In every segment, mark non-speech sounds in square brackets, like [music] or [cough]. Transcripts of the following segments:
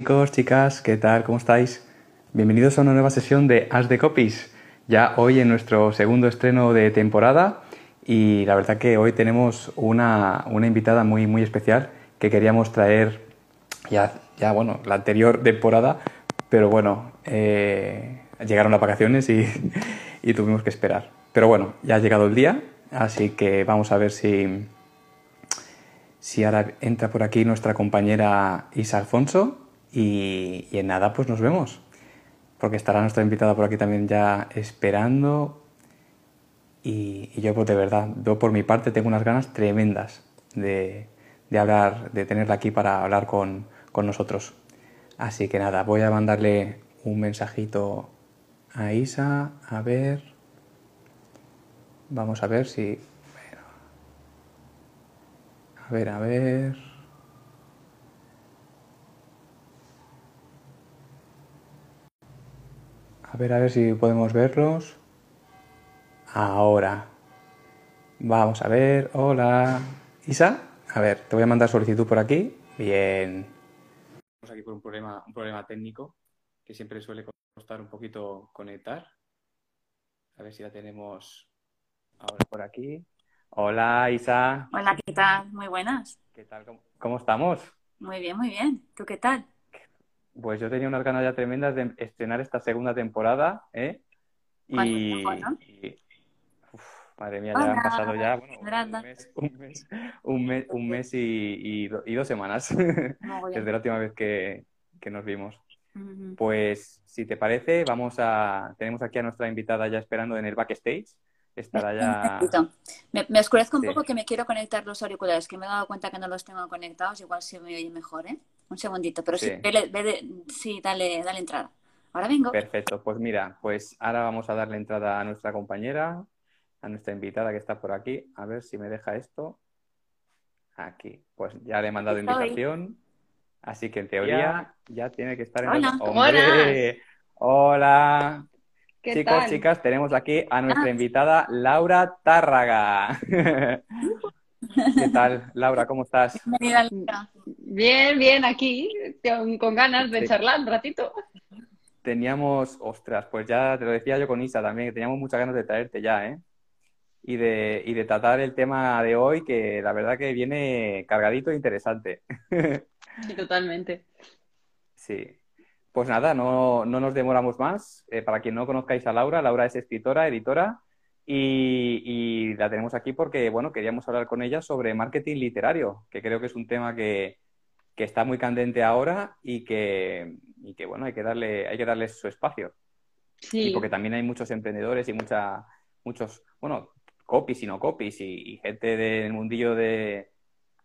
Chicos, chicas, ¿qué tal? ¿Cómo estáis? Bienvenidos a una nueva sesión de As de Copies. Ya hoy en nuestro segundo estreno de temporada y la verdad que hoy tenemos una, una invitada muy, muy especial que queríamos traer ya, ya bueno, la anterior temporada, pero bueno, eh, llegaron las vacaciones y, [laughs] y tuvimos que esperar. Pero bueno, ya ha llegado el día, así que vamos a ver si, si ahora entra por aquí nuestra compañera Isa Alfonso y, en nada pues nos vemos, porque estará nuestra invitada por aquí también ya esperando y, y yo pues de verdad, yo por mi parte tengo unas ganas tremendas de, de hablar, de tenerla aquí para hablar con, con nosotros. Así que nada, voy a mandarle un mensajito a Isa, a ver. Vamos a ver si. bueno. A ver, a ver. Ver, a ver si podemos verlos. Ahora. Vamos a ver. Hola. Isa, a ver, te voy a mandar solicitud por aquí. Bien. Estamos aquí por un problema, un problema técnico que siempre suele costar un poquito conectar. A ver si la tenemos ahora por aquí. Hola, Isa. Hola, ¿qué tal? Muy buenas. ¿Qué tal? ¿Cómo, cómo estamos? Muy bien, muy bien. ¿Tú qué tal? Pues yo tenía unas ganas ya tremendas de estrenar esta segunda temporada, ¿eh? Y, tiempo, ¿no? y- uf, madre mía, ya han pasado ya, bueno, un mes, un mes, un mes, un mes y, y do- y dos semanas [laughs] desde la última vez que, que nos vimos. Pues, si te parece, vamos a... Tenemos aquí a nuestra invitada ya esperando en el backstage. Estará ya... Me, me oscurezco un Sí. poco que me quiero conectar los auriculares, que me he dado cuenta que no los tengo conectados, igual se me oye mejor, ¿eh? Un segundito, pero sí, Sí. vele- vele- sí, dale, dale entrada. Ahora vengo. Perfecto, pues mira, pues ahora vamos a darle entrada a nuestra compañera, a nuestra invitada que está por aquí. A ver si me deja esto. Aquí, pues ya le he mandado estoy. invitación. Así que en teoría ya tiene que estar en Hola. el... ¡Hombre! Hola. ¿Qué Chicos, tal? chicas, tenemos aquí a nuestra Ah. invitada Laura Tárraga. ¿Qué tal, Laura? ¿Cómo estás? Bienvenida, Laura. Bien, bien, aquí, con, con ganas de Sí. charlar un ratito. Teníamos, ostras, pues ya te lo decía yo con Isa también, que teníamos muchas ganas de traerte ya, ¿eh? Y de, y de tratar el tema de hoy, que la verdad que viene cargadito e interesante. Sí, totalmente. Sí. Pues nada, no, no nos demoramos más. Eh, para quien no conozcáis a Laura, Laura es escritora, editora, y, y la tenemos aquí porque, bueno, queríamos hablar con ella sobre marketing literario, que creo que es un tema que, que está muy candente ahora y que, y que, bueno, hay que darle, hay que darle su espacio. Y Sí, porque también hay muchos emprendedores y mucha, muchos, bueno, copies y no copies y, y gente del mundillo de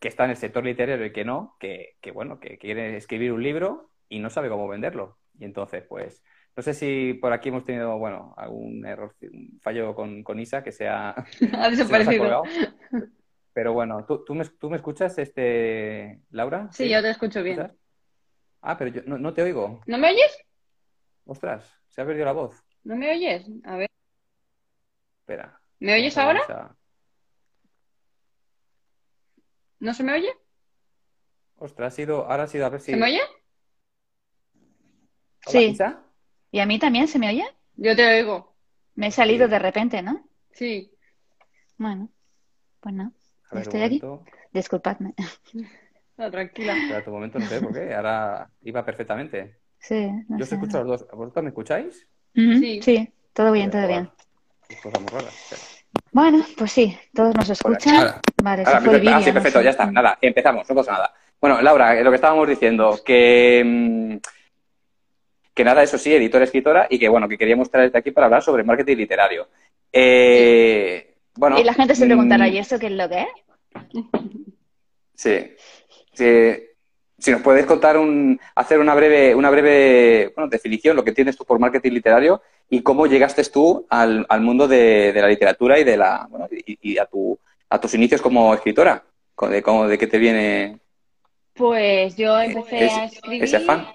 que está en el sector literario y que no, que, que bueno, que quiere escribir un libro y no sabe cómo venderlo. Y entonces, pues, no sé si por aquí hemos tenido, bueno, algún error, un fallo con, con Isa que sea [laughs] ha se nos ha desaparecido. Pero bueno, ¿tú, tú, me, ¿tú me escuchas, este, Laura? Sí, yo te escucho ¿Me bien. escuchas? Ah, pero yo no, no te oigo. ¿No me oyes? Ostras, se ha perdido la voz. ¿No me oyes? A ver, Espera. ¿me oyes a ahora? ¿No se me oye? Ostras, ha sido, ahora ha sido a ver si. ¿Se me oye? Hola, Sí. Isa. ¿Y a mí también se me oye? Yo te oigo. Me he salido Sí. de repente, ¿no? Sí. Bueno, pues no. A ver, Estoy aquí. Disculpadme. [laughs] No, tranquila. Espera un momento, no sé por qué. Ahora iba perfectamente. Sí, no Yo os sé. escucho a los dos. ¿Vosotros me escucháis? Sí. Sí, todo bien, todo bien. Cosas muy raras. Espera. Bueno, pues sí, todos nos escuchan. Ahora. Vale, Ahora, se fue el. Ah, sí, no perfecto, sé. ya está. Nada, empezamos, no pasa nada. Bueno, Laura, eh, lo que estábamos diciendo, que, mm, que nada, eso sí, editora, escritora, y que bueno, que queríamos traerte aquí para hablar sobre marketing literario. Eh, bueno, Y la gente se preguntará, mm, ¿y eso qué es lo que es? Sí. Sí. Si nos puedes contar un, hacer una breve, una breve, bueno, definición, lo que tienes tú por marketing literario y cómo llegaste tú al, al mundo de, de la literatura y de la, bueno, y, y a tu, a tus inicios como escritora, de cómo, de qué te viene Pues yo empecé Es- a escribir. ese afán.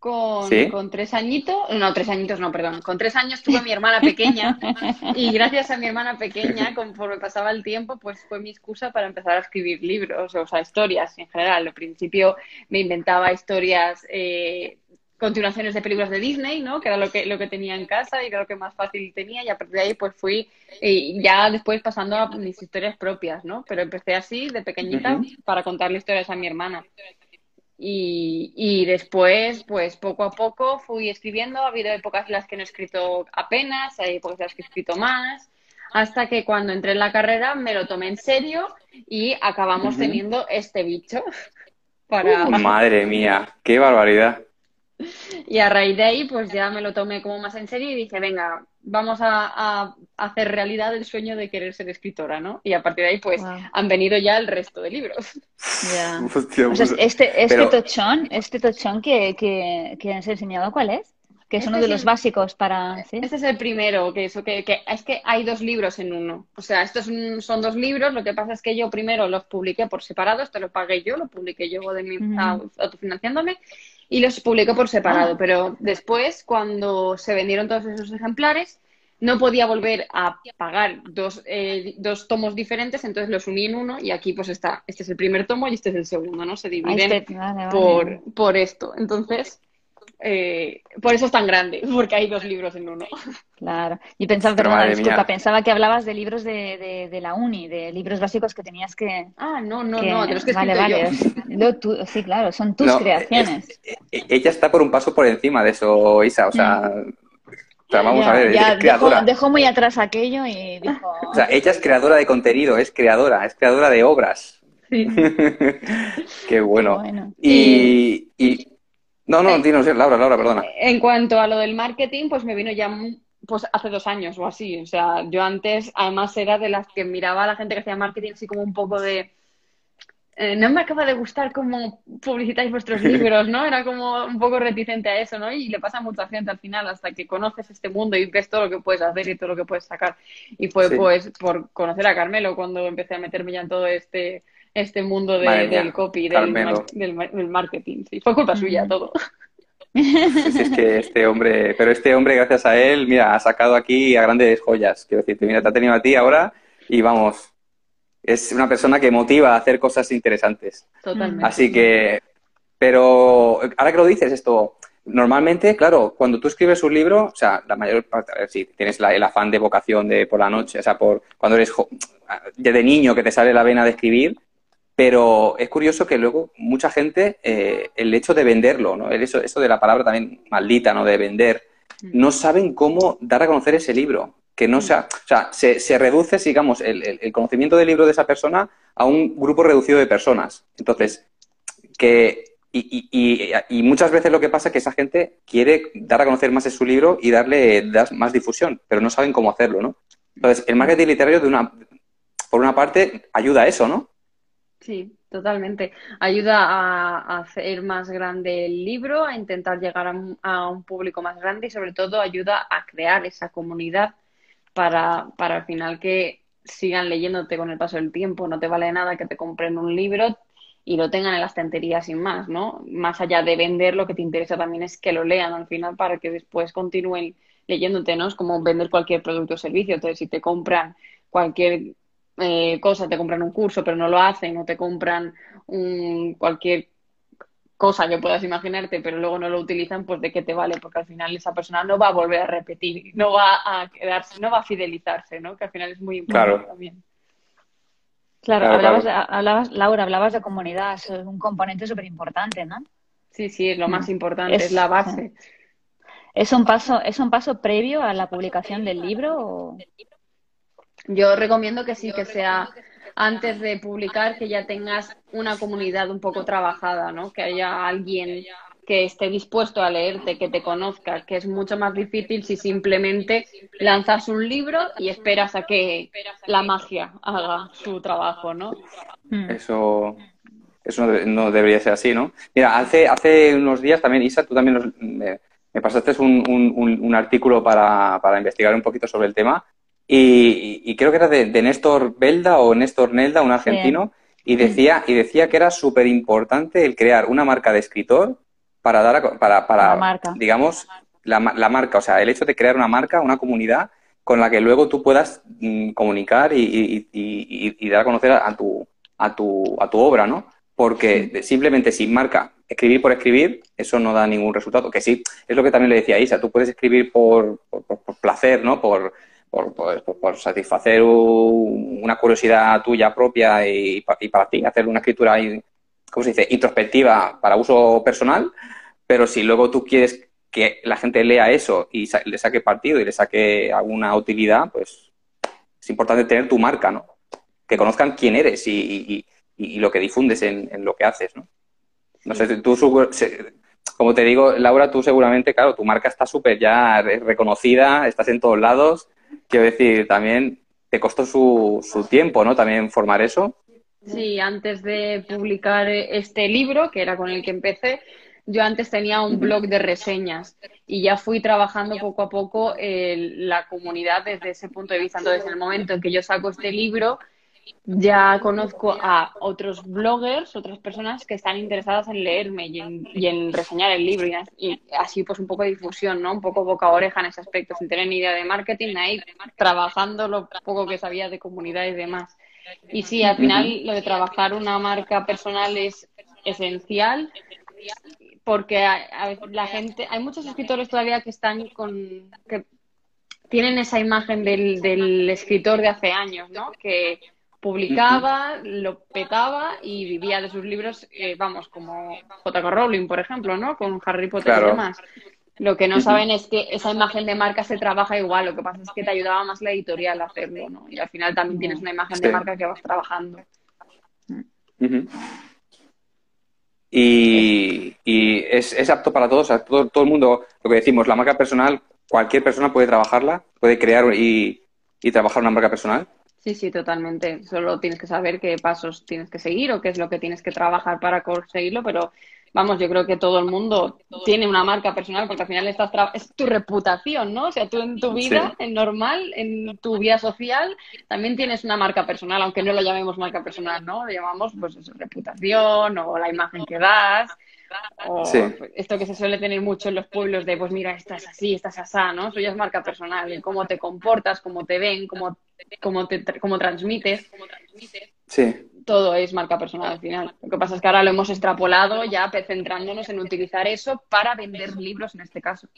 Con, ¿Sí? con tres añitos, no, tres añitos no, perdón, con tres años tuve a mi hermana pequeña [laughs] y gracias a mi hermana pequeña, conforme pasaba el tiempo, pues fue mi excusa para empezar a escribir libros, o sea, historias en general. Al principio me inventaba historias, eh, continuaciones de películas de Disney, ¿no? Que era lo que, lo que tenía en casa y era lo que más fácil tenía y a partir de ahí pues fui eh, ya después pasando a mis historias propias, ¿no? Pero empecé así, de pequeñita, para contarle historias a mi hermana. Y, y después, pues poco a poco fui escribiendo. Ha habido épocas en las que no he escrito apenas, hay épocas en las que he escrito más, hasta que cuando entré en la carrera me lo tomé en serio y acabamos teniendo este bicho [laughs] para... Madre mía, qué barbaridad. Y a raíz de ahí, pues ya me lo tomé como más en serio y dije, venga, vamos a, a hacer realidad el sueño de querer ser escritora, ¿no? Y a partir de ahí, pues Wow. han venido ya el resto de libros. Ya. [laughs] Hostia, O sea, pues- este, este pero- tochón, este tochón que, que, que has enseñado, ¿cuál es? Que es Este uno de es los el- básicos para... ¿sí? Este es el primero, que eso, que, que es que hay dos libros en uno. O sea, estos son, son dos libros, lo que pasa es que yo primero los publiqué por separado, esto lo pagué yo, lo publiqué yo de mi, au- autofinanciándome, y los publiqué por separado. Ah. Pero después, cuando se vendieron todos esos ejemplares, no podía volver a pagar dos, eh, dos tomos diferentes, entonces los uní en uno y aquí pues está, este es el primer tomo y este es el segundo, ¿no? Se dividen este- vale, vale. por, por esto. Entonces, eh, por eso es tan grande, [laughs] porque hay dos libros en uno. Claro. Y pensaba, Pero perdona, disculpa, mía. pensaba que hablabas de libros de, de, de la uni, de libros básicos que tenías que... Ah, no, no, que- no, de los que vale, vale. yo. Lo tú- sí, claro, son tus No, creaciones. es- ella está por un paso por encima de eso, Isa. O sea, o sea, vamos Ya, a ver, ya es creadora. dejó, dejó muy atrás aquello y dijo... O sea, ella es creadora de contenido, es creadora, es creadora de obras. Sí. [laughs] Qué bueno. bueno. Y, y... No, no, Eh, dinos, Laura, Laura, perdona. En cuanto a lo del marketing, pues me vino ya pues hace dos años o así. O sea, yo antes además era de las que miraba a la gente que hacía marketing así como un poco de... eh, no me acaba de gustar cómo publicitáis vuestros libros, ¿no? Era como un poco reticente a eso, ¿no? Y le pasa a mucha gente al final hasta que conoces este mundo y ves todo lo que puedes hacer y todo lo que puedes sacar. Y fue Sí. pues por conocer a Carmelo cuando empecé a meterme ya en todo este, este mundo de- Madre mía, del copy, del, mar- del, mar- del marketing. Sí, fue culpa suya todo. Sí, sí, es que este hombre, pero este hombre, gracias a él, mira, ha sacado aquí a grandes joyas. Quiero decirte, mira, te ha tenido a ti ahora y vamos, es una persona que motiva a hacer cosas interesantes. Totalmente. Así que, pero ahora que lo dices esto, normalmente, claro, cuando tú escribes un libro, o sea, la mayor parte, ver, sí, tienes la- el afán de vocación de por la noche, o sea, por cuando eres jo- de niño que te sale la vena de escribir, pero es curioso que luego mucha gente, eh, el hecho de venderlo, ¿no? El eso, eso de la palabra también maldita, ¿no? De vender, no saben cómo dar a conocer ese libro. Que no sea, o sea, se, se reduce, digamos, el, el- conocimiento del libro de esa persona a un grupo reducido de personas. Entonces, que, y, y- y- y muchas veces lo que pasa es que esa gente quiere dar a conocer más su libro y darle dar más difusión, pero no saben cómo hacerlo, ¿no? Entonces, el marketing literario, de una, por una parte, ayuda a eso, ¿no? Sí, totalmente. Ayuda a, hacer más grande el libro, a intentar llegar a un público más grande y sobre todo ayuda a crear esa comunidad para, para al final que sigan leyéndote con el paso del tiempo. No te vale nada que te compren un libro y lo tengan en la estantería sin más, ¿no? Más allá de vender, lo que te interesa también es que lo lean al final para que después continúen leyéndote, ¿no? Es como vender cualquier producto o servicio. Entonces, si te compran cualquier eh, cosa, te compran un curso pero no lo hacen, o te compran un, cualquier cosa que puedas imaginarte pero luego no lo utilizan, pues de qué te vale, porque al final esa persona no va a volver a repetir, no va a quedarse, no va a fidelizarse, ¿no? Que al final es muy importante Claro. también. Claro, Claro, hablabas, claro. hablabas, Laura, hablabas de comunidad, eso es un componente súper importante, ¿no? Sí, sí, es lo más Mm. importante, es, Es- la base. ¿Es un paso, es un paso previo a la publicación del libro? o- Yo recomiendo que sí, que sea antes de publicar, que ya tengas una comunidad un poco trabajada, ¿no? Que haya alguien que esté dispuesto a leerte, que te conozca, que es mucho más difícil si simplemente lanzas un libro y esperas a que la magia haga su trabajo, ¿no? Mm. Eso, eso no, de- no debería ser así, ¿no? Mira, hace, hace unos días también, Isa, tú también nos- me, me pasaste un, un- un- un artículo para, para investigar un poquito sobre el tema y, y creo que era de, de Néstor Belda o Néstor Nelda, un argentino, y decía, y decía que era súper importante el crear una marca de escritor para dar para, para La marca. digamos, la, la marca, o sea, el hecho de crear una marca, una comunidad con la que luego tú puedas mm, comunicar y, y- y- dar a conocer a tu, a tu, a tu obra, ¿no? Porque simplemente sin marca, escribir por escribir, eso no da ningún resultado. Que sí, es lo que también le decía Isa, tú puedes escribir por, por, por- por placer, ¿no? Por, por, por- por- satisfacer un- una curiosidad tuya propia y, y para ti, hacer una escritura, ¿cómo se dice?, introspectiva para uso personal, pero si luego tú quieres que la gente lea eso y sa- le saque partido y le saque alguna utilidad, pues es importante tener tu marca, ¿no? Que conozcan quién eres y, lo que difundes en, lo que haces, ¿no? No sé, tú, como te digo, Laura, tú seguramente, claro, tu marca está súper ya re- reconocida, estás en todos lados. Quiero decir, también te costó su, su tiempo, ¿no? También formar eso. Sí, antes de publicar este libro, que era con el que empecé, yo antes tenía un blog de reseñas y ya fui trabajando poco a poco el- la comunidad desde ese punto de vista. Entonces, en el momento en que yo saco este libro, ya conozco a otros bloggers, otras personas que están interesadas en leerme y en, y en reseñar el libro y, as- y así pues un poco de difusión, ¿no? Un poco boca a oreja en ese aspecto, sin tener ni idea de marketing, ahí trabajando lo poco que sabía de comunidad y demás. Y sí, al final lo de trabajar una marca personal es esencial porque a- la gente, hay muchos escritores todavía que están con, que tienen esa imagen del, del escritor de hace años, ¿no? Que publicaba, lo petaba y vivía de sus libros, eh, vamos, como J.K. Rowling, por ejemplo, ¿no? Con Harry Potter Claro. y demás. Lo que no saben es que esa imagen de marca se trabaja igual, lo que pasa es que te ayudaba más la editorial a hacerlo, ¿no? Y al final también tienes una imagen de marca que vas trabajando. Y es, es apto para todos, o sea, todo, todo el mundo, lo que decimos, la marca personal, cualquier persona puede trabajarla, puede crear y, y trabajar una marca personal. Sí, sí, totalmente. Solo tienes que saber qué pasos tienes que seguir o qué es lo que tienes que trabajar para conseguirlo, pero vamos, yo creo que todo el mundo tiene una marca personal porque al final estás es tu reputación, ¿no? O sea, tú en tu vida, Sí. en normal, en tu vida social, también tienes una marca personal, aunque no lo llamemos marca personal, ¿no? Lo llamamos, pues, eso, reputación o la imagen que das. O Sí. esto que se suele tener mucho en los pueblos de, pues mira, estás así, estás asá, ¿no? Eso ya es marca personal, el cómo te comportas, cómo te ven, cómo, cómo, te, cómo transmites, Sí, todo es marca personal al final. Lo que pasa es que ahora lo hemos extrapolado ya centrándonos en utilizar eso para vender libros en este caso.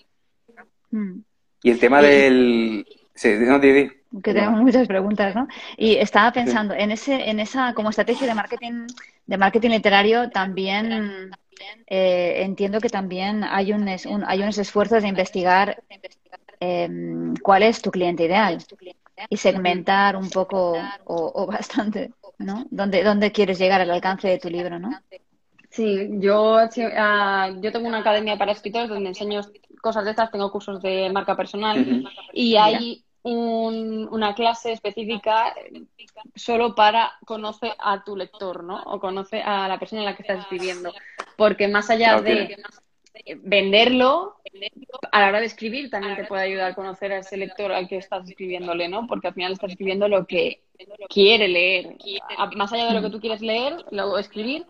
Mm. y el tema del... Sí, no, di, di. Que tenemos muchas preguntas, ¿no? Y estaba pensando, en ese, en esa, como estrategia de marketing, de marketing literario, también eh, entiendo que también hay un, es- un- hay unos esfuerzos de investigar em, cuál es tu cliente ideal y segmentar un poco o, o bastante, ¿no? ¿Dónde, dónde quieres llegar al alcance de tu libro, ¿no? Sí, yo, sí, ah, yo tengo una academia para escritores donde enseño cosas de estas, tengo cursos de marca personal y hay un- una clase específica solo para conoce a tu lector, ¿no? O conoce a la persona a la que estás escribiendo. Porque más allá Ok. de venderlo, a la hora de escribir también te puede ayudar a conocer a ese lector al que estás escribiéndole, ¿no? Porque al final estás escribiendo lo que quiere leer. Más allá de lo que tú quieres leer, luego escribir,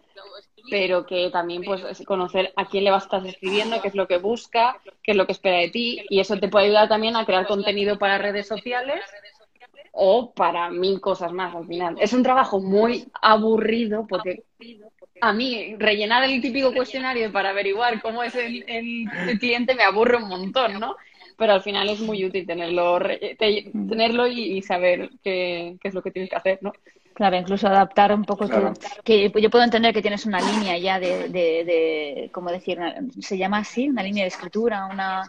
pero que también pues es conocer a quién le vas a estar escribiendo, qué es lo que busca, qué es lo que espera de ti, y eso te puede ayudar también a crear contenido para redes sociales o para mil cosas más al final. Es un trabajo muy aburrido porque a mí rellenar el típico cuestionario para averiguar cómo es el, cliente me aburre un montón, ¿no? Pero al final es muy útil tenerlo, tenerlo y, y saber qué, qué es lo que tienes que hacer, ¿no? Claro, incluso adaptar un poco tu... Claro. Que yo puedo entender que tienes una línea ya de, de, de ¿cómo decir? Una- ¿Se llama así? Una línea de escritura, una...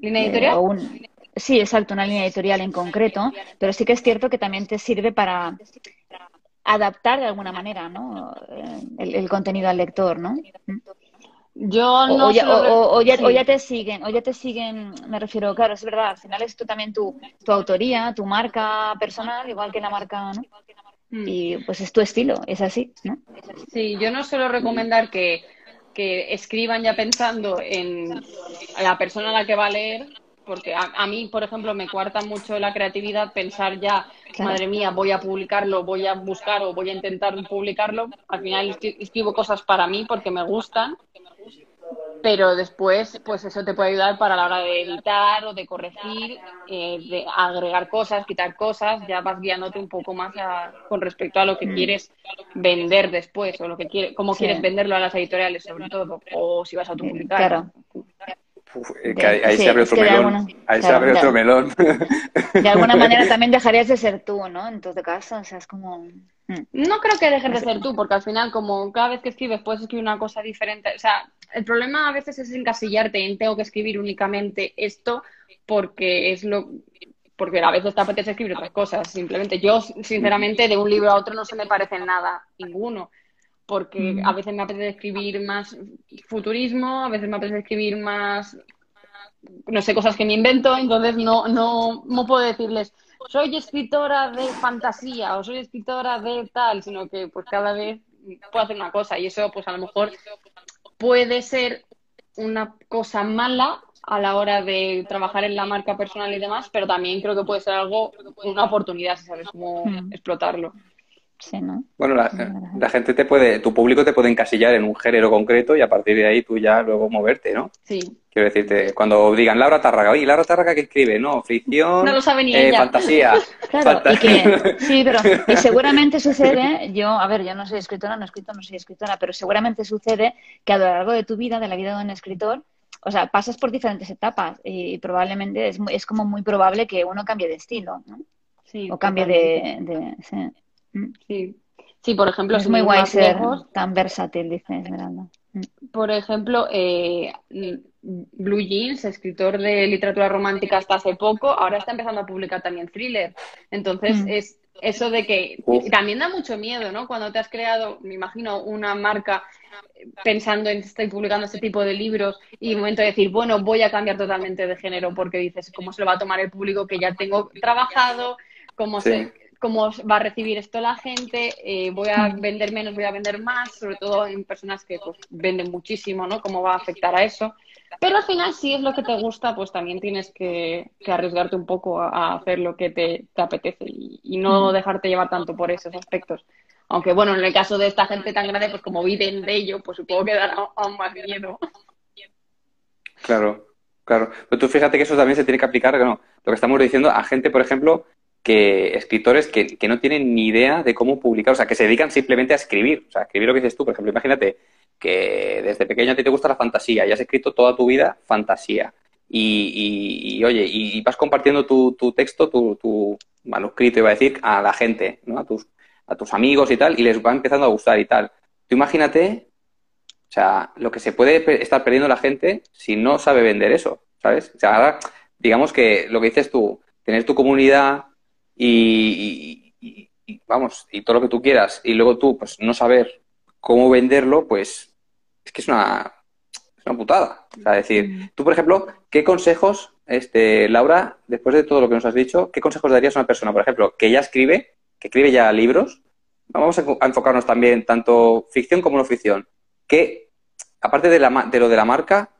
¿Línea eh, editorial? o un- Sí, exacto, una línea editorial en concreto, pero sí que es cierto que también te sirve para adaptar de alguna manera, ¿no? Eh, El, el contenido al lector, ¿no? Yo O, no o ya, suelo re- o- o ya- sí. o ya te siguen, o ya te siguen, me refiero, claro, es verdad, al final es tú también tu, tu autoría, tu marca personal, igual que la marca, ¿no? Y pues es tu estilo, es así, ¿no? Sí, yo no suelo recomendar que, que escriban ya pensando en la persona a la que va a leer, porque a, a mí, por ejemplo, me cuarta mucho la creatividad pensar ya, Claro. madre mía, voy a publicarlo, voy a buscar o voy a intentar publicarlo. Al final escri- escribo cosas para mí porque me gustan pero después, pues eso te puede ayudar para la hora de editar o de corregir, eh, de agregar cosas, quitar cosas, ya vas guiándote un poco más con respecto a lo que mm. quieres vender después o lo que quieres, cómo quieres venderlo a las editoriales sobre todo, o si vas a publicar. Claro. ahí, se abre otro melón. ahí se abre otro melón. De alguna [laughs] manera también dejarías de ser tú, ¿no? En todo caso, o sea, es como... Mm. No creo que dejes de ser tú, porque al final, como cada vez que escribes puedes escribir una cosa diferente. O sea, el problema a veces es encasillarte en tengo que escribir únicamente esto porque es lo porque a veces te apetece escribir otras cosas. Simplemente yo, sinceramente, de un libro a otro no se me parece nada, ninguno. Porque mm. a veces me apetece escribir más futurismo, a veces me apetece escribir más, no sé, cosas que me invento, entonces no, no, no puedo decirles, soy escritora de fantasía o soy escritora de tal, sino que pues cada vez puedo hacer una cosa y eso pues a lo mejor puede ser una cosa mala a la hora de trabajar en la marca personal y demás, pero también creo que puede ser algo, una oportunidad si sabes cómo hmm. explotarlo. Bueno, la, gente te puede, tu público te puede encasillar en un género concreto y a partir de ahí tú ya luego moverte, ¿no? Sí. Quiero decirte, cuando digan Laura Tárraga, oye, Laura Tárraga, ¿qué escribe? No, ficción, no lo sabe ni eh, fantasía. [laughs] Claro, y que, [laughs] sí, pero y seguramente sucede, yo, a ver, yo no soy escritora, no he escrito, no soy escritora, pero seguramente sucede que a lo largo de tu vida, de la vida de un escritor, o sea, pasas por diferentes etapas y probablemente es, es como muy probable que uno cambie de estilo, ¿no? Sí, o cambie de, Mm. Sí. Sí, por ejemplo, es muy guay ser tan versátil, dice Esmeralda. Mm. Por ejemplo, eh, Blue Jeans, escritor de literatura romántica hasta hace poco, ahora está empezando a publicar también thriller. Entonces, mm. es eso de que también da mucho miedo, ¿no? Cuando te has creado, me imagino, una marca pensando en estoy publicando este tipo de libros y de momento de decir, bueno, voy a cambiar totalmente de género porque dices, ¿cómo se lo va a tomar el público que ya tengo trabajado? ¿Cómo se cómo va a recibir esto la gente, eh, voy a mm. vender menos, voy a vender más, sobre todo en personas que pues, venden muchísimo, ¿no? ¿Cómo va a afectar a eso? Pero al final, si es lo que te gusta, pues también tienes que, arriesgarte un poco a, hacer lo que te, apetece y, no mm. dejarte llevar tanto por esos aspectos. Aunque bueno, en el caso de esta gente tan grande, pues como viven de ello, pues supongo que dará aún más miedo. Claro, claro. Pero tú fíjate que eso también se tiene que aplicar, lo que estamos diciendo, a gente, por ejemplo, que escritores que, no tienen ni idea de cómo publicar, o sea, que se dedican simplemente a escribir, o sea, escribir lo que dices tú, por ejemplo, imagínate que desde pequeño a ti te gusta la fantasía y has escrito toda tu vida fantasía y, oye, y, vas compartiendo tu, texto, tu, manuscrito, iba a decir, a la gente, ¿no? A tus, a tus amigos y tal, y les va empezando a gustar y tal. Tú imagínate, o sea, lo que se puede estar perdiendo la gente si no sabe vender eso, ¿sabes? O sea, ahora, digamos que lo que dices tú, tener tu comunidad, y, vamos, y todo lo que tú quieras, y luego tú, pues no saber cómo venderlo, pues es que es una, es una putada. O sea, decir, mm. tú, por ejemplo, ¿qué consejos, este, Laura, después de todo lo que nos has dicho, qué consejos darías a una persona, por ejemplo, que ya escribe, que escribe ya libros? Vamos a enfocarnos también tanto ficción como no ficción. Que, aparte de, la, de lo de la marca,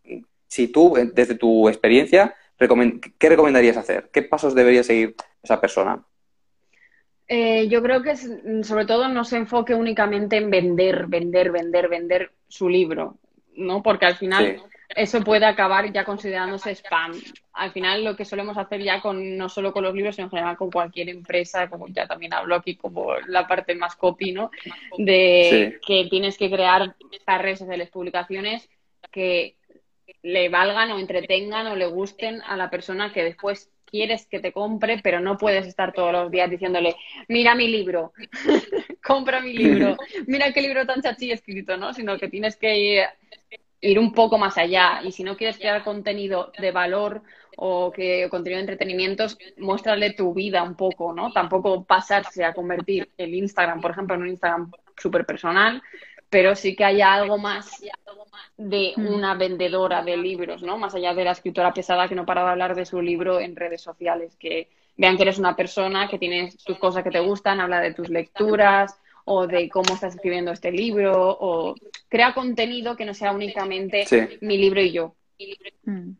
si tú, desde tu experiencia, ¿qué recomendarías hacer? ¿Qué pasos debería seguir esa persona? Eh, yo creo que sobre todo no se enfoque únicamente en vender, vender, vender, vender su libro, ¿no? Porque al final eso puede acabar ya considerándose spam. Al final lo que solemos hacer ya con no solo con los libros, sino en general con cualquier empresa, como ya también hablo aquí como la parte más copy, ¿no? De que tienes que crear estas redes sociales, publicaciones que le valgan o entretengan o le gusten a la persona que después quieres que te compre, pero no puedes estar todos los días diciéndole, mira mi libro, [laughs] compra mi libro, mira qué libro tan chachi escrito, ¿no? Sino que tienes que ir, un poco más allá y si no quieres crear contenido de valor o que contenido de entretenimientos, muéstrale tu vida un poco, ¿no? Tampoco pasarse a convertir el Instagram, por ejemplo, en un Instagram súper personal, pero sí que haya algo más de mm. una vendedora de libros, ¿no? Más allá de la escritora pesada que no para de hablar de su libro en redes sociales, que vean que eres una persona, que tienes tus cosas que te gustan, habla de tus lecturas o de cómo estás escribiendo este libro o crea contenido que no sea únicamente mi libro y yo. Mm.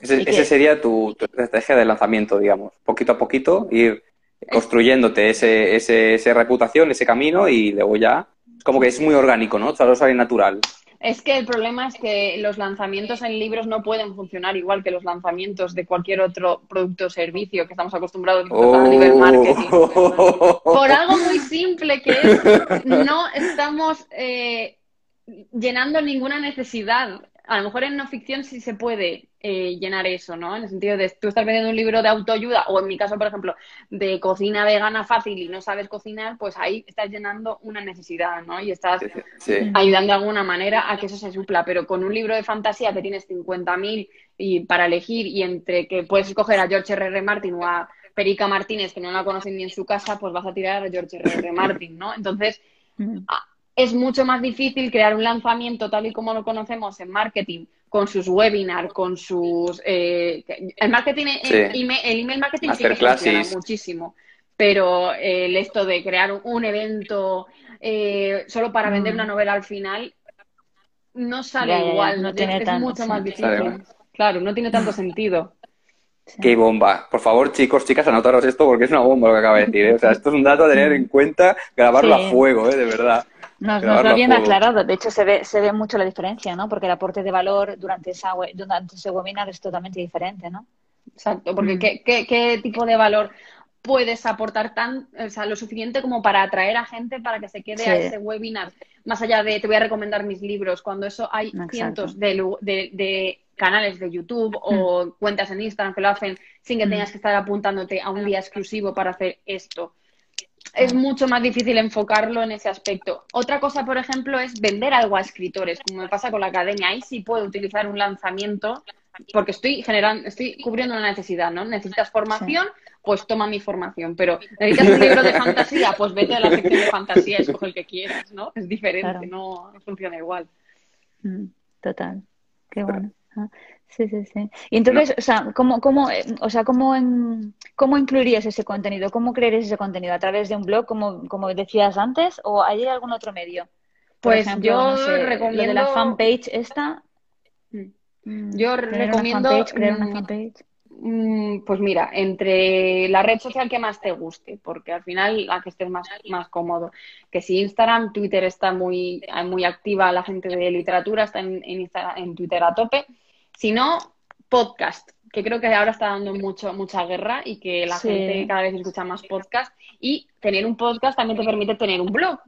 Ese, sería tu, estrategia de lanzamiento, digamos, poquito a poquito, ir construyéndote ese, ese, esa reputación, ese camino y luego ya como que es muy orgánico, ¿no? Todo sale natural. Es que el problema es que los lanzamientos en libros no pueden funcionar igual que los lanzamientos de cualquier otro producto o servicio que estamos acostumbrados a a nivel marketing. Por algo muy simple que es, no estamos eh, llenando ninguna necesidad. A lo mejor en no ficción sí se puede eh, llenar eso, ¿no? En el sentido de tú estás vendiendo un libro de autoayuda o en mi caso, por ejemplo, de cocina vegana fácil y no sabes cocinar, pues ahí estás llenando una necesidad, ¿no? Y estás ayudando de alguna manera a que eso se supla. Pero con un libro de fantasía que tienes 50.000 y para elegir y entre que puedes escoger a George R.R. Martin o a Perica Martínez, que no la conocen ni en su casa, pues vas a tirar a George R.R. Martin, ¿no? Entonces, es mucho más difícil crear un lanzamiento tal y como lo conocemos en marketing, con sus webinars, con sus... Eh, el marketing, el, email, marketing sí que funciona muchísimo, pero el esto de crear un, evento eh, solo para vender mm. una novela al final no sale igual, no tiene es, mucho más difícil. Claro, no tiene tanto sentido. Qué bomba. Por favor, chicos, chicas, anotaros esto porque es una bomba lo que acaba de decir. ¿eh? O sea, esto es un dato a tener en cuenta, grabarlo a fuego, ¿eh? de verdad. Nos, nos lo habían aclarado. De hecho, se ve, se ve mucho la diferencia, ¿no? Porque el aporte de valor durante, esa, durante ese webinar es totalmente diferente, ¿no? Exacto, porque mm. ¿qué, qué, qué tipo de valor puedes aportar tan, o sea, lo suficiente como para atraer a gente para que se quede a ese webinar, más allá de te voy a recomendar mis libros, cuando eso hay cientos de, de, canales de YouTube o mm. cuentas en Instagram que lo hacen sin que mm. tengas que estar apuntándote a un día exclusivo para hacer esto es mucho más difícil enfocarlo en ese aspecto. Otra cosa, por ejemplo, es vender algo a escritores, como me pasa con la academia. Ahí sí puedo utilizar un lanzamiento porque estoy generando, estoy cubriendo una necesidad, ¿no? Necesitas formación, pues toma mi formación. Pero necesitas un libro de fantasía, pues vete a la sección de fantasía, escoge el que quieras, ¿no? Es diferente, no funciona igual. Mm, total. Qué bueno. Sí, sí, sí. Y entonces, o sea, ¿cómo, cómo, eh, o sea, ¿cómo, en, ¿cómo incluirías ese contenido? ¿Cómo creerías ese contenido? ¿A través de un blog, como, como decías antes, o hay algún otro medio? pues yo recomiendo... la fanpage esta. Mm. Mm, yo recomiendo... crear una fanpage. Mm, pues mira, entre la red social que más te guste, porque al final la que estés más, más cómodo. Que si Instagram, Twitter está muy, muy activa, la gente de literatura está en, en, en Twitter a tope. Si no, podcast, que creo que ahora está dando mucho, mucha guerra y que la gente cada vez escucha más podcast. Y tener un podcast también te permite tener un blog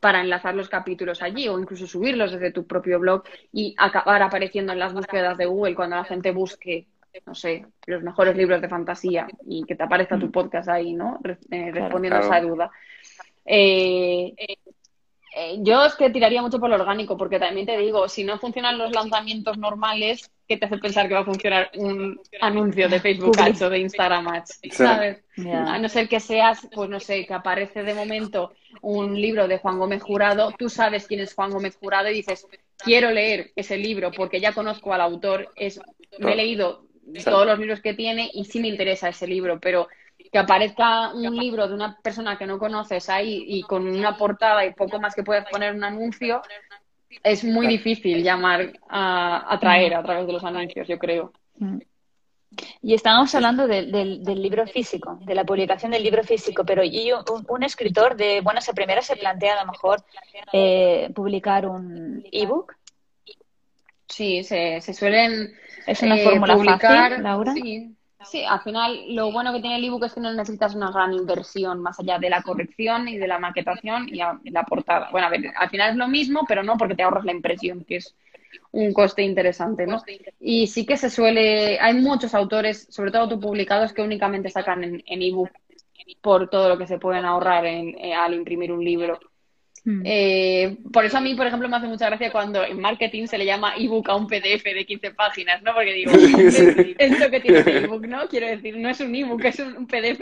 para enlazar los capítulos allí o incluso subirlos desde tu propio blog y acabar apareciendo en las búsquedas de Google cuando la gente busque, no sé, los mejores libros de fantasía y que te aparezca tu mm. podcast ahí, ¿no? Eh, respondiendo a esa duda. Eh, eh, yo es que tiraría mucho por lo orgánico, porque también te digo, si no funcionan los lanzamientos normales, ¿qué te hace pensar que va a funcionar un anuncio de Facebook Ads o de Instagram Ads? ¿Sabes? A no ser que seas, pues no sé, que aparece de momento un libro de Juan Gómez Jurado, tú sabes quién es Juan Gómez Jurado y dices, quiero leer ese libro porque ya conozco al autor, es, me he leído todos los libros que tiene y sí me interesa ese libro, pero que aparezca un libro de una persona que no conoces ahí y con una portada y poco más que puedes poner un anuncio, es muy difícil llamar a atraer a través de los anuncios, yo creo. Mm. Y estábamos hablando del libro físico, de la publicación del libro físico, pero y un, escritor de buenas a primeras se plantea a lo mejor eh, publicar un ebook. Sí, se, se suelen. ¿Es una eh, fórmula publicar, fácil, Laura? Sí, Sí, al final lo bueno que tiene el ebook es que no necesitas una gran inversión más allá de la corrección y de la maquetación y la portada. Bueno, a ver, al final es lo mismo, pero no porque te ahorras la impresión, que es un coste interesante, ¿no? Y sí que se suele, hay muchos autores, sobre todo tú publicados, que únicamente sacan en, ebook por todo lo que se pueden ahorrar en, eh, al imprimir un libro. Hmm. Eh, por eso a mí, por ejemplo, me hace mucha gracia cuando en marketing se le llama ebook a un PDF de 15 páginas, ¿no? Porque digo, [laughs] esto que tiene un ebook, ¿no? Quiero decir, no es un ebook, es un PDF.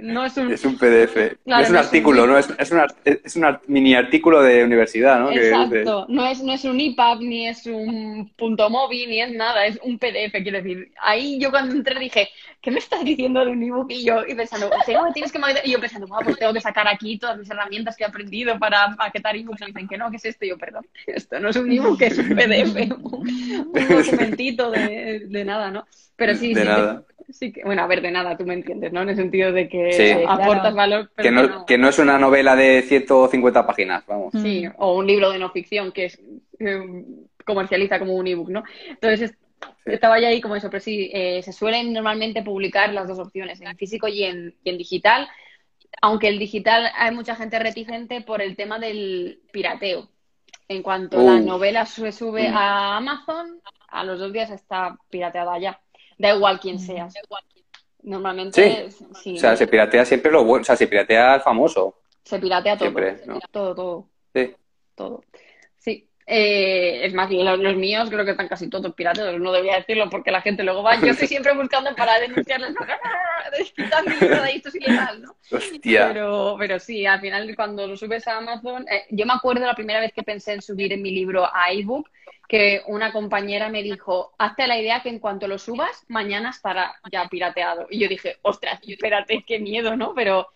no es un... Es un PDF. es un artículo, ¿no? Es, es, es un mini artículo de universidad, ¿no? Exacto. No, es, no es un EPUB, ni es un punto móvil, ni es nada, es un PDF, quiero decir. Ahí yo cuando entré dije, ¿qué me estás diciendo de un ebook? Y yo y pensando, tienes que... Y yo pensando, pues tengo que sacar aquí todas mis herramientas que he aprendido para maquetar ebooks. Y dicen que no, ¿qué es esto? Y yo, perdón, [laughs] esto no es un ebook, es un [laughs] PDF, un, [laughs] documentito de, de, nada, ¿no? Pero sí, sí, sí que, bueno, a ver, de nada, tú me entiendes, ¿no? En el sentido de que Sí. aportas Claro. valor, pero Que no, que no es una novela de 150 páginas, vamos. Sí, o un libro de no ficción que es eh, comercializa como un ebook, ¿no? Entonces es- Sí. estaba ya ahí como eso, pero sí, eh, se suelen normalmente publicar las dos opciones, en físico y en, y en digital, aunque el digital hay mucha gente reticente por el tema del pirateo. En cuanto la Uh. novela se sube Mm. a Amazon, a los dos días está pirateada ya. Da igual quién seas. Normalmente, sí, O sea, se piratea siempre lo bueno, o sea, se piratea al famoso. se piratea todo. Siempre, ¿no? Todo, todo. Sí. todo. Eh, es más, los, los míos creo que están casi todos pirateados. No debería decirlo porque la gente luego va. Yo estoy siempre buscando para denunciarles. [laughs] De esto es ilegal, ¿no? Hostia. Pero, pero sí, al final cuando lo subes a Amazon, eh, yo me acuerdo la primera vez que pensé en subir en mi libro a ebook, que una compañera me dijo, hazte la idea que en cuanto lo subas, mañana estará ya pirateado. Y yo dije, ostras, espérate, qué miedo, ¿no? Pero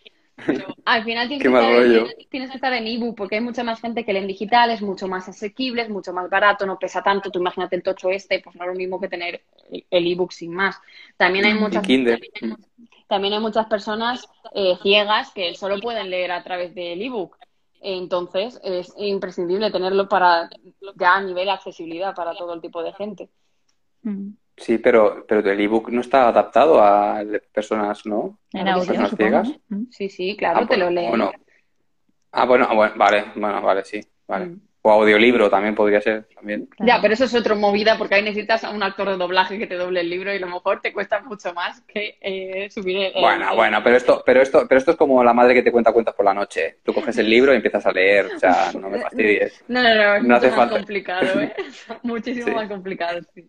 al final tienes Qué que, estar en, rollo. tienes que estar en ebook porque hay mucha más gente que lee en digital, es mucho más asequible, es mucho más barato, no pesa tanto. Tú imagínate el tocho este, pues no es lo mismo que tener el- ebook sin más. También hay Mm. Y muchas también hay muchas personas eh, ciegas que solo pueden leer a través del ebook. Entonces, es imprescindible tenerlo para ya a nivel de accesibilidad para todo el tipo de gente. Mm. Sí, pero, pero el ebook no está adaptado a personas, ¿no? En ¿A audio, personas supongo, ciegas? Mm. Sí, sí, claro, Ah, te lo leen. bueno. Ah, bueno, ah, bueno, vale, bueno, vale, sí, vale. Mm. O audiolibro también podría ser, también. Ya, pero eso es otra movida porque ahí necesitas a un actor de doblaje que te doble el libro y a lo mejor te cuesta mucho más que eh, subir el... Bueno, el- bueno, pero esto, pero esto, pero esto es como la madre que te cuenta cuentas por la noche. Tú coges el libro y empiezas a leer, o sea, no me [laughs] fastidies. No, no, no, es No mucho hace más falta. complicado, ¿eh? [laughs] Muchísimo Sí. más complicado, sí.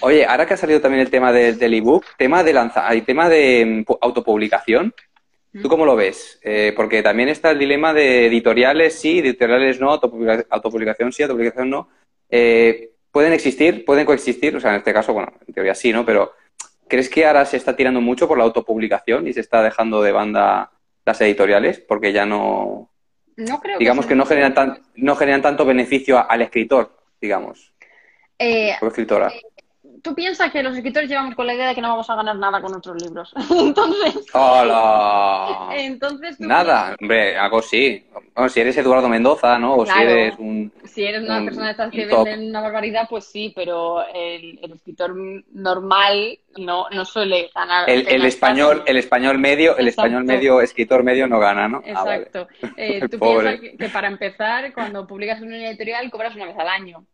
Oye, ahora que ha salido también el tema de- del ebook, tema de lanza, y tema de mm, pu- autopublicación, ¿tú cómo lo ves? Eh, porque también está el dilema de editoriales sí, editoriales no, autopublica- autopublicación sí, autopublicación no. Eh, pueden existir, pueden coexistir, o sea, en este caso, bueno, en teoría sí, ¿no? Pero ¿crees que ahora se está tirando mucho por la autopublicación y se está dejando de banda las editoriales? Porque ya no, No creo digamos que no generan tan, no generan tanto beneficio al escritor, digamos, Eh, o escritora. Tú piensas que los escritores llevamos con la idea de que no vamos a ganar nada con nuestros libros. [laughs] Entonces, ¡Hola! entonces Nada, hombre, algo sí. Bueno, si eres Eduardo Mendoza, ¿no? O Claro. si eres un... Si eres una un- persona de estas que venden una barbaridad, pues sí, pero el, el escritor normal no, no suele ganar. El, el español, el español medio, el español medio, escritor medio no gana, ¿no? Ah, vale. Exacto. Eh, [laughs] tú piensas que, que para empezar, cuando publicas en una editorial, cobras una vez al año.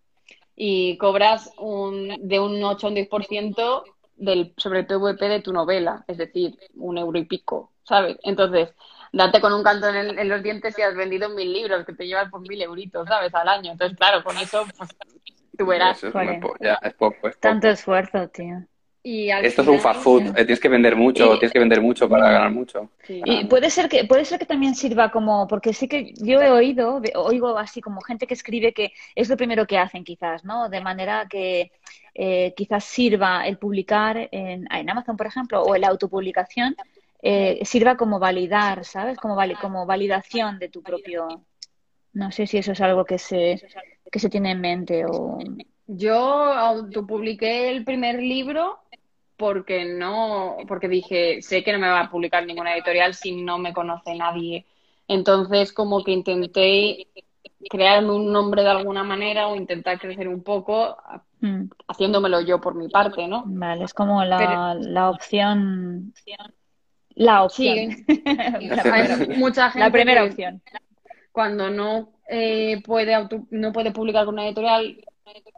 Y cobras un, de un 8 a un 10% del, sobre el PVP de tu novela, es decir, un euro y pico, ¿sabes? Entonces, date con un canto en, el- en los dientes si has vendido mil libros, que te llevas por mil euritos, ¿sabes? Al año. Entonces, claro, con eso, pues, tú verás. Eso es, es poco, es poco. Tanto esfuerzo, tío. Y al Esto es un fast food, eh, tienes que vender mucho, Y- tienes que vender mucho para ganar mucho. Sí. Y puede ser que puede ser que también sirva como porque sí que yo he oído ve- oigo así como gente que escribe que es lo primero que hacen quizás, ¿no? De manera que eh, quizás sirva el publicar en, en Amazon, por ejemplo, o la autopublicación eh, sirva como validar, ¿sabes? Como vali- como validación de tu propio. No sé si eso es algo que se que se tiene en mente o Yo autopubliqué el primer libro porque no, porque dije, sé que no me va a publicar ninguna editorial si no me conoce nadie. Entonces, como que intenté crearme un nombre de alguna manera o intentar crecer un poco Mm, haciéndomelo yo por mi parte, ¿no? vale, es como la, Pero- la opción la opción. Sí. [laughs] [laughs] La primera Hay mucha gente La primera opción. cuando no eh, puede auto- no puede publicar con una editorial,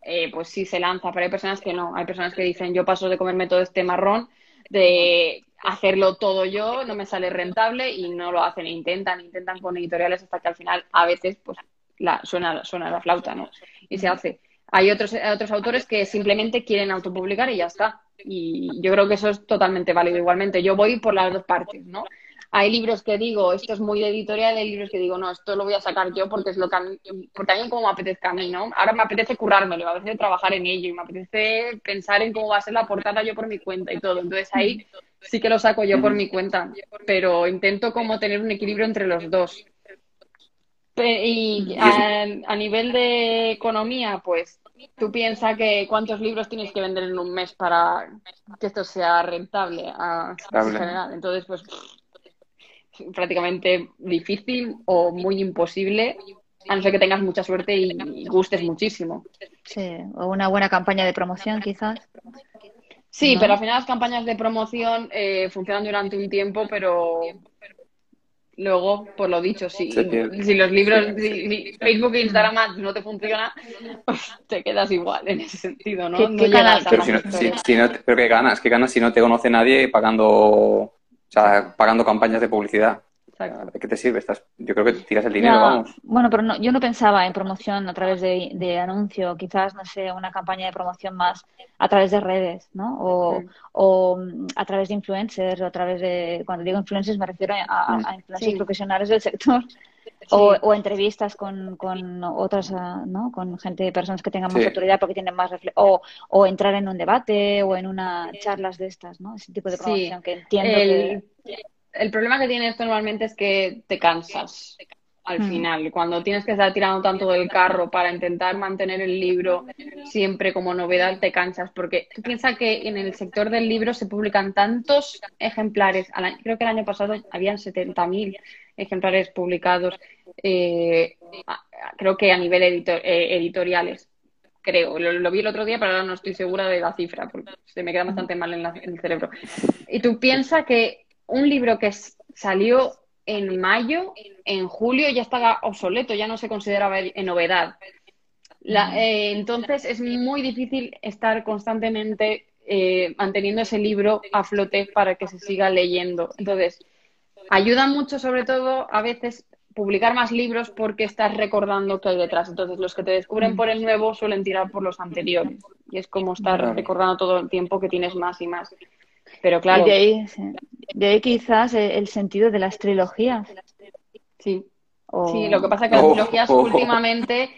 eh, pues sí se lanza, pero hay personas que no. Hay personas que dicen, yo paso de comerme todo este marrón, de hacerlo todo yo, no me sale rentable y no lo hacen, intentan, intentan con editoriales hasta que al final a veces pues la, suena, suena la flauta, ¿no? Y se hace. Hay otros, otros autores que simplemente quieren autopublicar y ya está. Y yo creo que eso es totalmente válido. Igualmente, yo voy por las dos partes, ¿no? Hay libros que digo, esto es muy de editorial, hay libros que digo, no, esto lo voy a sacar yo porque es lo que a mí, porque a mí como me apetezca a mí, ¿no? Ahora me apetece currármelo, me apetece trabajar en ello y me apetece pensar en cómo va a ser la portada yo por mi cuenta y todo. Entonces ahí sí que lo saco yo por mi cuenta, pero intento como tener un equilibrio entre los dos. Y a, a nivel de economía, pues tú piensas que cuántos libros tienes que vender en un mes para que esto sea rentable a, Rentable. general. Entonces, pues prácticamente difícil o muy imposible, a no ser que tengas mucha suerte y, y gustes muchísimo. Sí, o una buena campaña de promoción quizás. Sí, ¿No? pero al final las campañas de promoción eh, funcionan durante un tiempo, pero luego, por lo dicho, si, si los libros, Sí. si, si Facebook e Instagram Ads no te funciona, pues te quedas igual en ese sentido, ¿no? ¿Qué- No qué a Pero si no, si, historias. si no te- pero qué ganas, qué ganas si no te conoce nadie pagando, o sea, pagando campañas de publicidad. Exacto. ¿De qué te sirve? Estás, yo creo que tiras el dinero, Ya, vamos. Bueno, pero no, yo no pensaba en promoción a través de, de anuncio, quizás, no sé, una campaña de promoción más a través de redes, ¿no? O, Mm. o mm, a través de influencers, o a través de, cuando digo influencers me refiero a, a- a influencers Sí. profesionales del sector, o, o entrevistas con, con otras, ah, ¿no? Con gente, personas que tengan más Sí. autoridad porque tienen más refle- o, o entrar en un debate o en una charlas de estas, ¿no? Ese tipo de Sí. promoción que entiendo que... El, problema que tiene esto normalmente es que te cansas al Mm. final. Cuando tienes que estar tirando tanto del carro para intentar mantener el libro siempre como novedad, te cansas. Porque tú piensas que en el sector del libro se publican tantos ejemplares. Creo que el año pasado habían 70.000 ejemplares publicados. eh, creo que a nivel editor- eh, editoriales. Creo, lo, lo vi el otro día, pero ahora no estoy segura de la cifra, porque se me queda bastante mal en, la- en el cerebro. Y tú piensas que un libro que salió en mayo, en julio ya estaba obsoleto, ya no se consideraba en novedad. La- eh, entonces es muy difícil estar constantemente eh, manteniendo ese libro a flote para que se siga leyendo. Entonces, ayuda mucho, sobre todo, a veces publicar más libros porque estás recordando qué hay detrás. Entonces, los que te descubren por el nuevo suelen tirar por los anteriores. Y es como estar Claro. recordando todo el tiempo que tienes más y más. Pero claro, Y de ahí, sí. de ahí quizás el, sentido de las trilogías. sí. Sí, lo que pasa es que las Oh, trilogías oh. [laughs] últimamente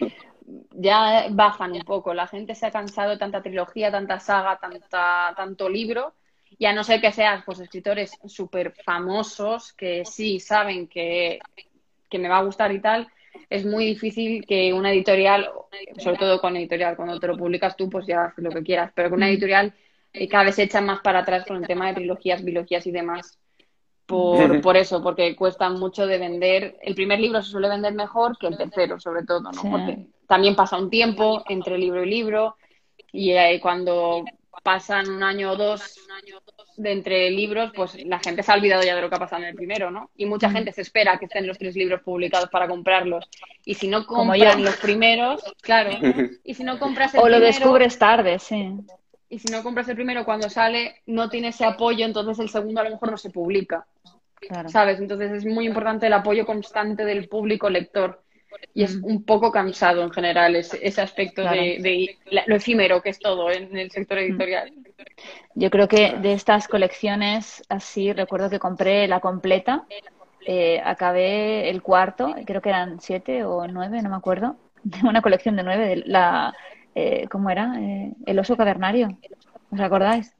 ya bajan un poco. La gente se ha cansado de tanta trilogía, tanta saga, tanta, tanto libro. Y a no ser que seas pues escritores súper famosos que sí saben que, que me va a gustar y tal, es muy difícil que una editorial, sobre todo con editorial, cuando te lo publicas tú, pues ya haces lo que quieras, pero que una editorial eh, cada vez se echa más para atrás con el tema de trilogías, bilogías y demás. Por, por eso, porque cuesta mucho de vender. El primer libro se suele vender mejor que el tercero, sobre todo, ¿no? Sí. Porque también pasa un tiempo entre libro y libro y eh, cuando pasan un año o dos de entre libros, pues la gente se ha olvidado ya de lo que ha pasado en el primero, ¿no? Y mucha gente se espera que estén los tres libros publicados para comprarlos. Y si no compran los primeros, claro, y si no compras el O lo primero, descubres tarde, sí. y si no compras el primero cuando sale, no tiene ese apoyo, entonces el segundo a lo mejor no se publica. Claro. ¿sabes? Entonces es muy importante el apoyo constante del público lector. Y es Mm. un poco cansado en general ese, ese aspecto Claro. de, de la- lo efímero que es todo en el sector editorial. Yo creo que de estas colecciones, así recuerdo que compré la completa, eh, acabé el cuarto, creo que eran siete o nueve, no me acuerdo, [laughs] de una colección de nueve, de la, eh, ¿cómo era? Eh, el oso cavernario, ¿os acordáis?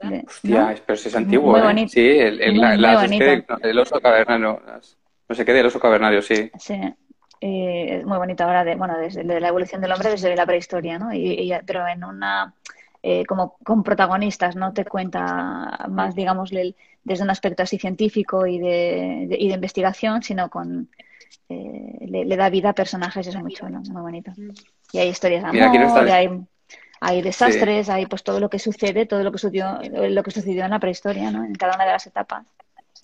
De- Hostia, ¿no? pero si es antiguo, Muy ¿eh? bonito. Sí, el, el, Muy, la- muy las- bonito. no, el oso cavernario. las- no sé qué del oso cavernario, sí. Sí, eh, es muy bonito ahora de, bueno, desde de la evolución del hombre desde la prehistoria, ¿no? Y, y- pero en una, eh, como con protagonistas, no te cuenta más, digamos, desde un aspecto así científico y de, de- y de investigación, sino con, eh, le, le da vida a personajes, eso es muy chulo, muy bonito. Y hay historias de Mira, aquí no amor, y hay, hay desastres, hay pues todo lo que sucede, todo lo que sucedió, lo que sucedió en la prehistoria, ¿no? En cada una de las etapas.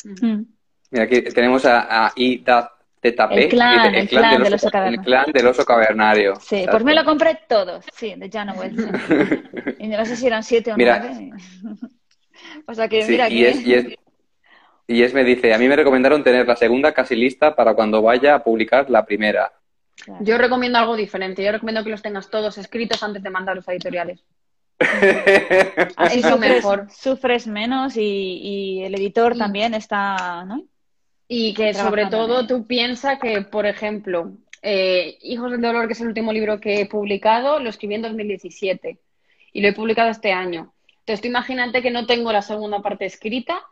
Mm. Mira, aquí tenemos a, a Ida Teta P, El clan, el clan del oso el cavernario. clan del oso cavernario. Sí, Exacto. pues me lo compré todos, sí, de Jan Wells. [laughs] Y no sé si eran siete o Mira. nueve. [laughs] O sea que Sí, mira y que... es, y es, y es me dice, a mí me recomendaron tener la segunda casi lista para cuando vaya a publicar la primera. Claro. Yo recomiendo algo diferente. Yo recomiendo que los tengas todos escritos antes de mandarlos a editoriales. [laughs] Así son sufres, mejor. sufres menos y, y el editor también está, ¿no? Y que sobre en todo tú piensas que, por ejemplo, eh, Hijos del Dolor, que es el último libro que he publicado, lo escribí en 2017 y lo he publicado este año. Entonces tú imagínate que no tengo la segunda parte escrita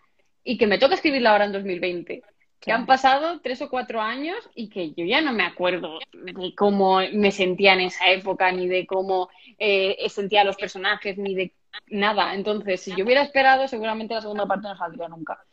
y que me toca escribirla ahora en 2020. que han pasado tres o cuatro años y que yo ya no me acuerdo de cómo me sentía en esa época, ni de cómo eh, sentía a los personajes, ni de nada. Entonces, si yo hubiera esperado, seguramente la segunda parte no saldría nunca.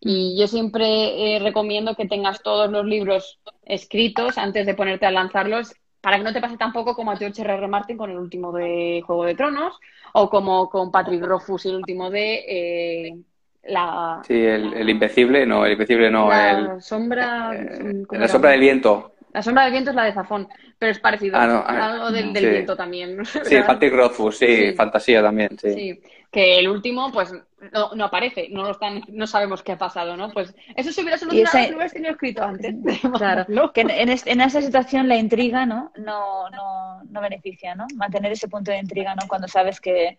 Y yo siempre eh, recomiendo que tengas todos los libros escritos antes de ponerte a lanzarlos para que no te pase tampoco como a George R. R. Martin con el último de Juego de Tronos o como con Patrick Rothfuss el último de eh, la... Sí, el, el, Invencible, no, el Invencible no, la sombra... Eh, la sombra del viento. La sombra del viento es la de Zafón, pero es parecido. Ah, no, ah, algo del, del viento también. Sí, Patrick Rothfuss, sí, [laughs] sí, fantasía también, sí. sí. Que el último, pues, no, no, aparece, no lo están, no sabemos qué ha pasado, ¿no? Pues eso se hubiera solucionado ese... si lo hubieras tenido escrito antes. [laughs] Claro, ¿no? que en, en, en, esa situación la intriga, ¿no? No, no, no beneficia, ¿no? Mantener ese punto de intriga, ¿no? Cuando sabes que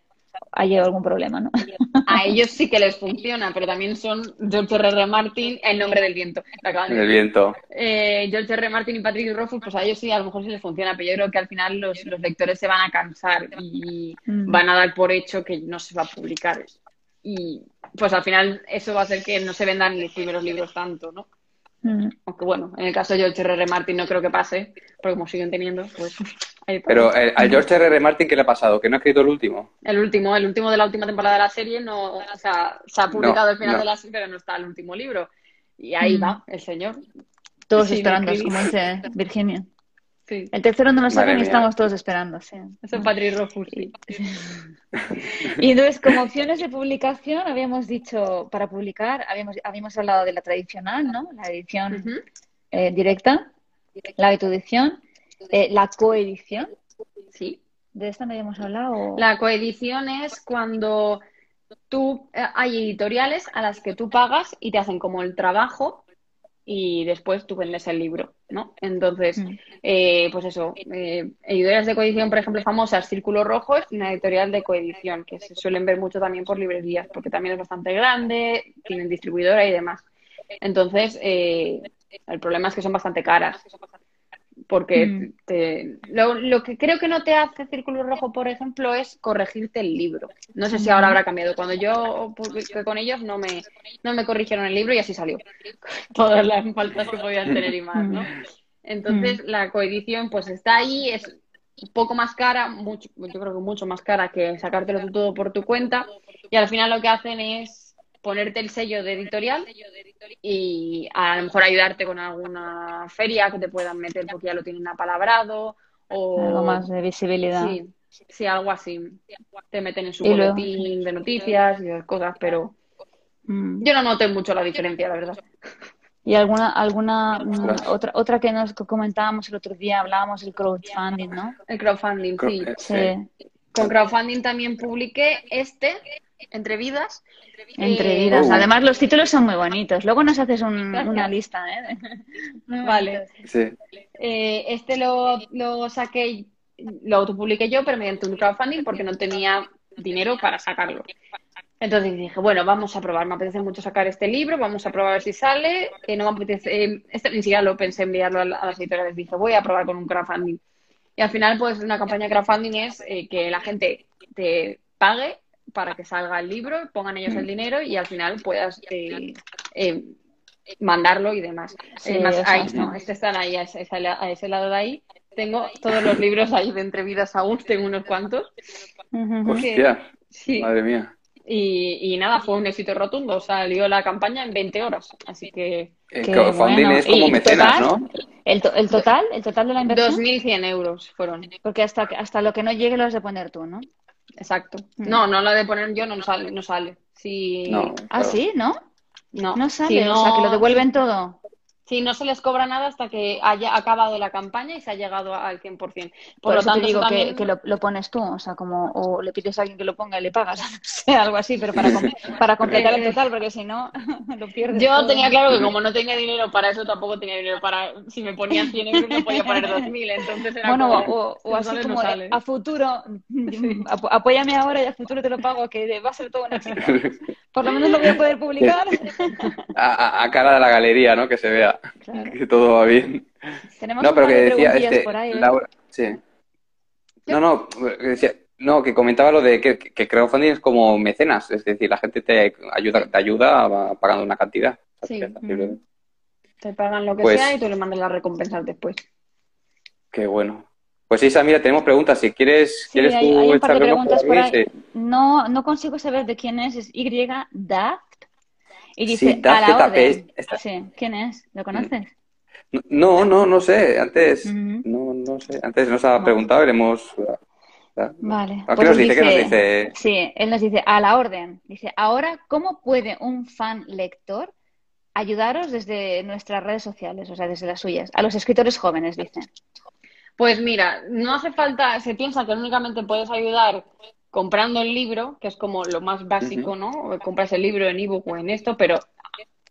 ha llegado algún problema, ¿no? [laughs] A ellos sí que les funciona, pero también son George R. R. Martin, El nombre del viento. El viento. Eh, George R. R. Martin y Patrick Rothfuss, pues a ellos sí, a lo mejor sí les funciona, pero yo creo que al final los, los lectores se van a cansar y mm. van a dar por hecho que no se va a publicar. Y pues al final eso va a hacer que no se vendan los primeros libros tanto, ¿no? Mm. Aunque bueno, en el caso de George R. R. Martin no creo que pase, porque como siguen teniendo, pues... Pero eh, a George R. R. Martin, ¿qué le ha pasado? ¿Que no ha escrito el último? El último, el último de la última temporada de la serie, no, o sea, se ha publicado no, el final no. de la serie, pero no está el último libro. Y ahí mm. va, el señor. Todos sí, esperando, como dice Virginia. Sí. El tercero no lo sacan y estamos todos esperando, sí. Es un Patrick Rothfuss, sí. y entonces, como opciones de publicación, habíamos dicho, para publicar, habíamos, habíamos hablado de la tradicional, ¿no? La edición uh -huh. eh, directa, la autoedición, eh, la coedición. Sí. ¿De esta no habíamos hablado? La coedición es cuando tú, eh, hay editoriales a las que tú pagas y te hacen como el trabajo y después tú vendes el libro, ¿no? Entonces, mm. eh, pues eso, eh, editoriales de coedición, por ejemplo, famosas, Círculo Rojo es una editorial de coedición, que se suelen ver mucho también por librerías, porque también es bastante grande, tienen distribuidora y demás. Entonces, eh, el problema es que son bastante caras, porque mm. te, lo, lo, que creo que no te hace Círculo Rojo, por ejemplo, es corregirte el libro. No sé si ahora habrá cambiado. Cuando yo publiqué con ellos no me, no me corrigieron el libro y así salió. [laughs] Todas las faltas que podían tener y más, ¿no? Entonces, mm. la coedición pues está ahí, es un poco más cara, mucho, yo creo que mucho más cara que sacártelo todo por tu cuenta y al final lo que hacen es ponerte el sello de editorial y a lo mejor ayudarte con alguna feria que te puedan meter porque ya lo tienen apalabrado o algo más de visibilidad. Sí, sí algo así. Te meten en su boletín de noticias y esas cosas, pero mm. yo no noté mucho la diferencia, la verdad. Y alguna, alguna mm, otra, otra que nos comentábamos el otro día, hablábamos del crowdfunding, ¿no? El crowdfunding, sí. sí. Con crowdfunding también publiqué este, Entre Vidas. Entre Vidas. Eh, Además, los títulos son muy bonitos. Luego nos haces un, una lista, ¿eh? [laughs] vale. Sí. Eh, este lo, lo saqué, lo autopubliqué yo, pero mediante un crowdfunding porque no tenía dinero para sacarlo. Entonces dije, bueno, vamos a probar, me apetece mucho sacar este libro, vamos a probar a ver si sale, que no me apetece, eh, este ni siquiera lo pensé enviarlo a, a las editoriales, dije, voy a probar con un crowdfunding. Y al final, pues una campaña de crowdfunding es eh, que la gente te pague para que salga el libro, pongan ellos el dinero y al final puedas eh, eh, mandarlo y demás. Sí, más, eso, ahí, no, este están ahí, a ese, a ese, lado de ahí. Tengo todos los libros ahí de entrevidas aún, tengo unos cuantos. Hostia, sí. madre mía. Y, y, nada, fue un éxito rotundo. Salió la campaña en 20 horas. Así que. El crowdfunding bueno. es como ¿Y mecenas, total? ¿no? ¿El, to ¿El, total? ¿El total de la inversión? 2.100 euros fueron. Porque hasta, hasta lo que no llegue lo has de poner tú, ¿no? Exacto. Mm. No, no lo de poner yo no sale. No sale. Si... No, ¿Ah, sí? ¿No? No. No sale. Si O sea, que lo devuelven todo. Sí, no se les cobra nada hasta que haya acabado la campaña y se ha llegado al 100%. Por, Por lo eso tanto, te digo eso que, también- que lo, lo pones tú, o sea, como, o le pides a alguien que lo ponga y le pagas, [laughs] no sé, algo así, pero para, [laughs] para completar el total, porque si no, [laughs] lo pierdes. Yo todo. tenía claro que como no tenía dinero para eso, tampoco tenía dinero para... Si me ponían 100 euros no podía poner 2.000, entonces era Bueno, como... o, o así no como de, a futuro, ap- apóyame ahora y a futuro te lo pago, que va a ser todo un éxito. Por lo menos lo voy a poder publicar. A, a- a cara de la galería, ¿no? Que se vea Claro. [laughs] que todo va bien. Tenemos No, pero que de decía este, por ahí, ¿eh? Laura, sí. No, no, que decía, no, que comentaba lo de que, que crowdfunding es como mecenas, es decir, la gente te ayuda, te ayuda pagando una cantidad. Sí. Simplemente. Te pagan lo que Pues- sea y tú le mandas las recompensas después. Qué bueno. Pues Isa, mira, tenemos preguntas. Si quieres, Sí, ¿quieres hay, tú hay un par de echarle un ojo preguntas por ahí? ahí. Sí. No, no consigo saber de quién es. Es Y Daft. Y dice, a la orden. esta- Sí, ¿quién es? ¿Lo conoces? No, no, no sé. Antes, no, no sé. Antes nos ha preguntado, veremos. Vale. ¿A qué Pues nos dice? ¿Qué nos dice? Sí, él nos dice, a la orden. Dice, ahora, ¿cómo puede un fan lector ayudaros desde nuestras redes sociales, o sea, desde las suyas? A los escritores jóvenes, dice. Pues mira, no hace falta, se piensa que únicamente puedes ayudar comprando el libro, que es como lo más básico, ¿no? Compras el libro en ebook o en esto, pero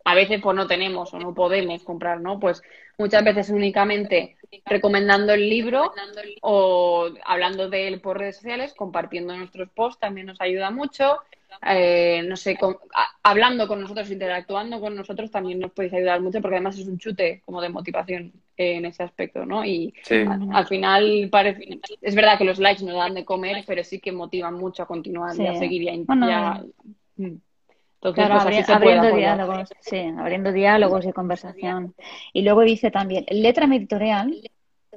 a veces pues no tenemos o no podemos comprar, ¿no? Pues muchas veces únicamente recomendando el libro o hablando de él por redes sociales, compartiendo nuestros posts también nos ayuda mucho. Eh, no sé, con- a- hablando con nosotros, interactuando con nosotros también nos podéis ayudar mucho porque además es un chute como de motivación en ese aspecto, ¿no? Y Sí. a- al final parece, es verdad que los likes nos dan de comer, pero sí que motivan mucho a continuar y a Sí. seguir y a, Bueno. Entonces, Claro, pues así abri- se puede abriendo diálogos, sí, abriendo diálogos y conversación. Y luego dice también, letra editorial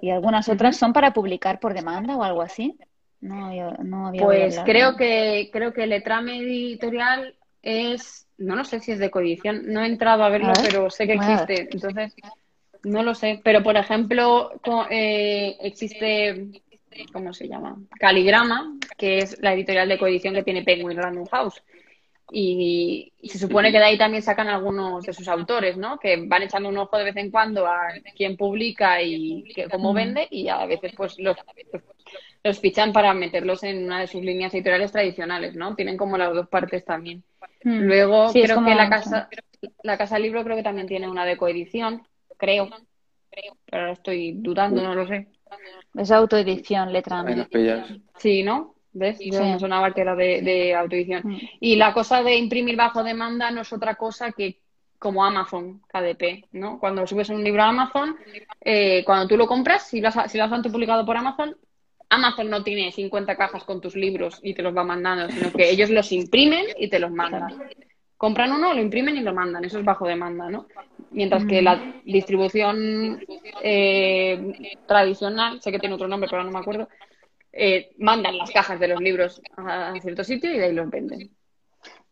y algunas otras son para publicar por demanda o algo así. No, yo no había Pues hablar creo que creo que Letrame Editorial es, no lo sé si es de coedición, no he entrado a verlo, A ver, pero sé que existe, entonces no lo sé. Pero por ejemplo, eh, existe, ¿cómo se llama? Caligrama, que es la editorial de coedición que tiene Penguin Random House. Y, y se supone que de ahí también sacan algunos de sus autores, ¿no? Que van echando un ojo de vez en cuando a quién publica y que, cómo vende y a veces pues los, los fichan para meterlos en una de sus líneas editoriales tradicionales, ¿no? Tienen como las dos partes también. Mm. Luego Sí, creo como- que la casa, la casa libro creo que también tiene una de coedición, creo. Pero ahora estoy dudando, no lo sé. Es autoedición, letra Ahí nos pillas. Sí, ¿no? ¿Ves? Yo Sí. sonaba que era de, de autoedición. Mm. Y la cosa de imprimir bajo demanda no es otra cosa que como Amazon KDP, ¿no? Cuando subes un libro a Amazon, eh, cuando tú lo compras, si lo has, si lo has autopublicado por Amazon, Amazon no tiene 50 cajas con tus libros y te los va mandando, sino que ellos los imprimen y te los mandan. Compran uno, lo imprimen y lo mandan. Eso es bajo demanda, ¿no? Mientras que la distribución eh, tradicional, sé que tiene otro nombre, pero no me acuerdo, eh, mandan las cajas de los libros a cierto sitio y de ahí los venden.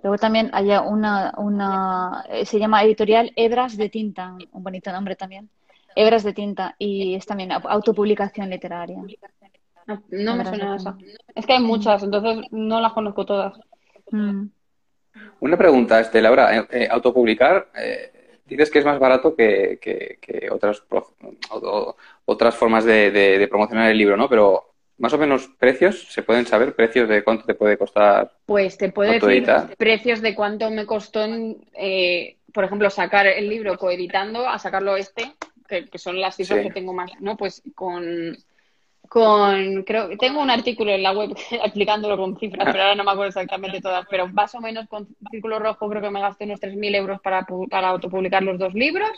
Luego también hay una, una, eh, se llama editorial Hebras de Tinta, un bonito nombre también. Hebras de Tinta y es también au- autopublicación literaria. No, no me suena esa. Es que hay muchas, entonces no las conozco todas. Mm. Una pregunta, este, Laura. eh, eh, autopublicar, eh, dices que es más barato que, que- que otras, pro- o- otras formas de, de- de promocionar el libro, ¿no? Pero más o menos precios, ¿se pueden saber precios de cuánto te puede costar? Pues te puedo decir precios de cuánto me costó, en, eh, por ejemplo, sacar el libro coeditando a sacarlo este, que, que son las cifras Sí. que tengo más, ¿no? Pues con, con, creo tengo un artículo en la web [laughs] explicándolo con cifras, pero ahora no me acuerdo exactamente todas, pero más o menos con círculo rojo creo que me gasté unos 3.000 euros para, para autopublicar los dos libros.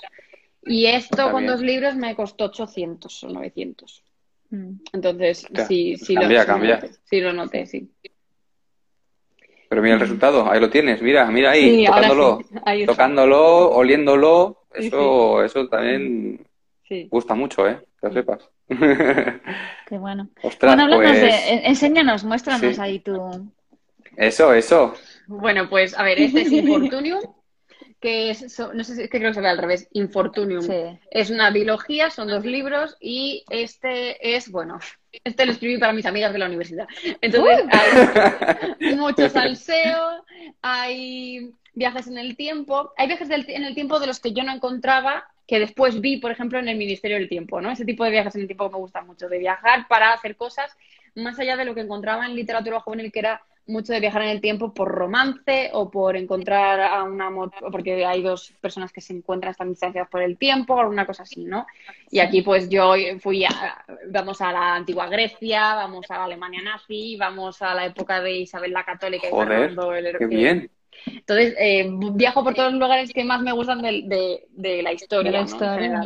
Y esto Está con bien. dos libros me costó 800 o 900. Mm. Entonces, sí, pues sí, cambia, lo, cambia. noté, sí lo noté, sí. Pero mira el resultado, ahí lo tienes, mira, mira ahí, Sí, tocándolo, sí, [laughs] ahí está. tocándolo, oliéndolo, Sí, eso, eso también gusta mucho, ¿eh? Que lo sepas. [laughs] Qué bueno. Ostras, Bueno, háblanos pues, de, en- enséñanos, muéstranos sí. ahí tu... eso, eso. Bueno, pues a ver, este es [laughs] Infortunium, que es, no sé si es que creo que se ve al revés, Infortunium. Sí. Es una biología, son dos libros y este es, bueno, este lo escribí para mis amigas de la universidad. Entonces, hay [laughs] mucho salseo, hay viajes en el tiempo, hay viajes del- en el tiempo de los que yo no encontraba, que después vi, por ejemplo, en el Ministerio del Tiempo, ¿no? Ese tipo de viajes en el tiempo que me gusta mucho, de viajar para hacer cosas más allá de lo que encontraba en literatura juvenil, que era mucho de viajar en el tiempo por romance o por encontrar a una amor, porque hay dos personas que se encuentran están distanciadas por el tiempo o alguna cosa así, ¿no? Y aquí pues yo fui a, vamos a la antigua Grecia, vamos a la Alemania nazi, vamos a la época de Isabel la Católica y Fernando el Qué bien. Entonces, eh, viajo por todos los lugares que más me gustan de, de- de la historia, De la historia.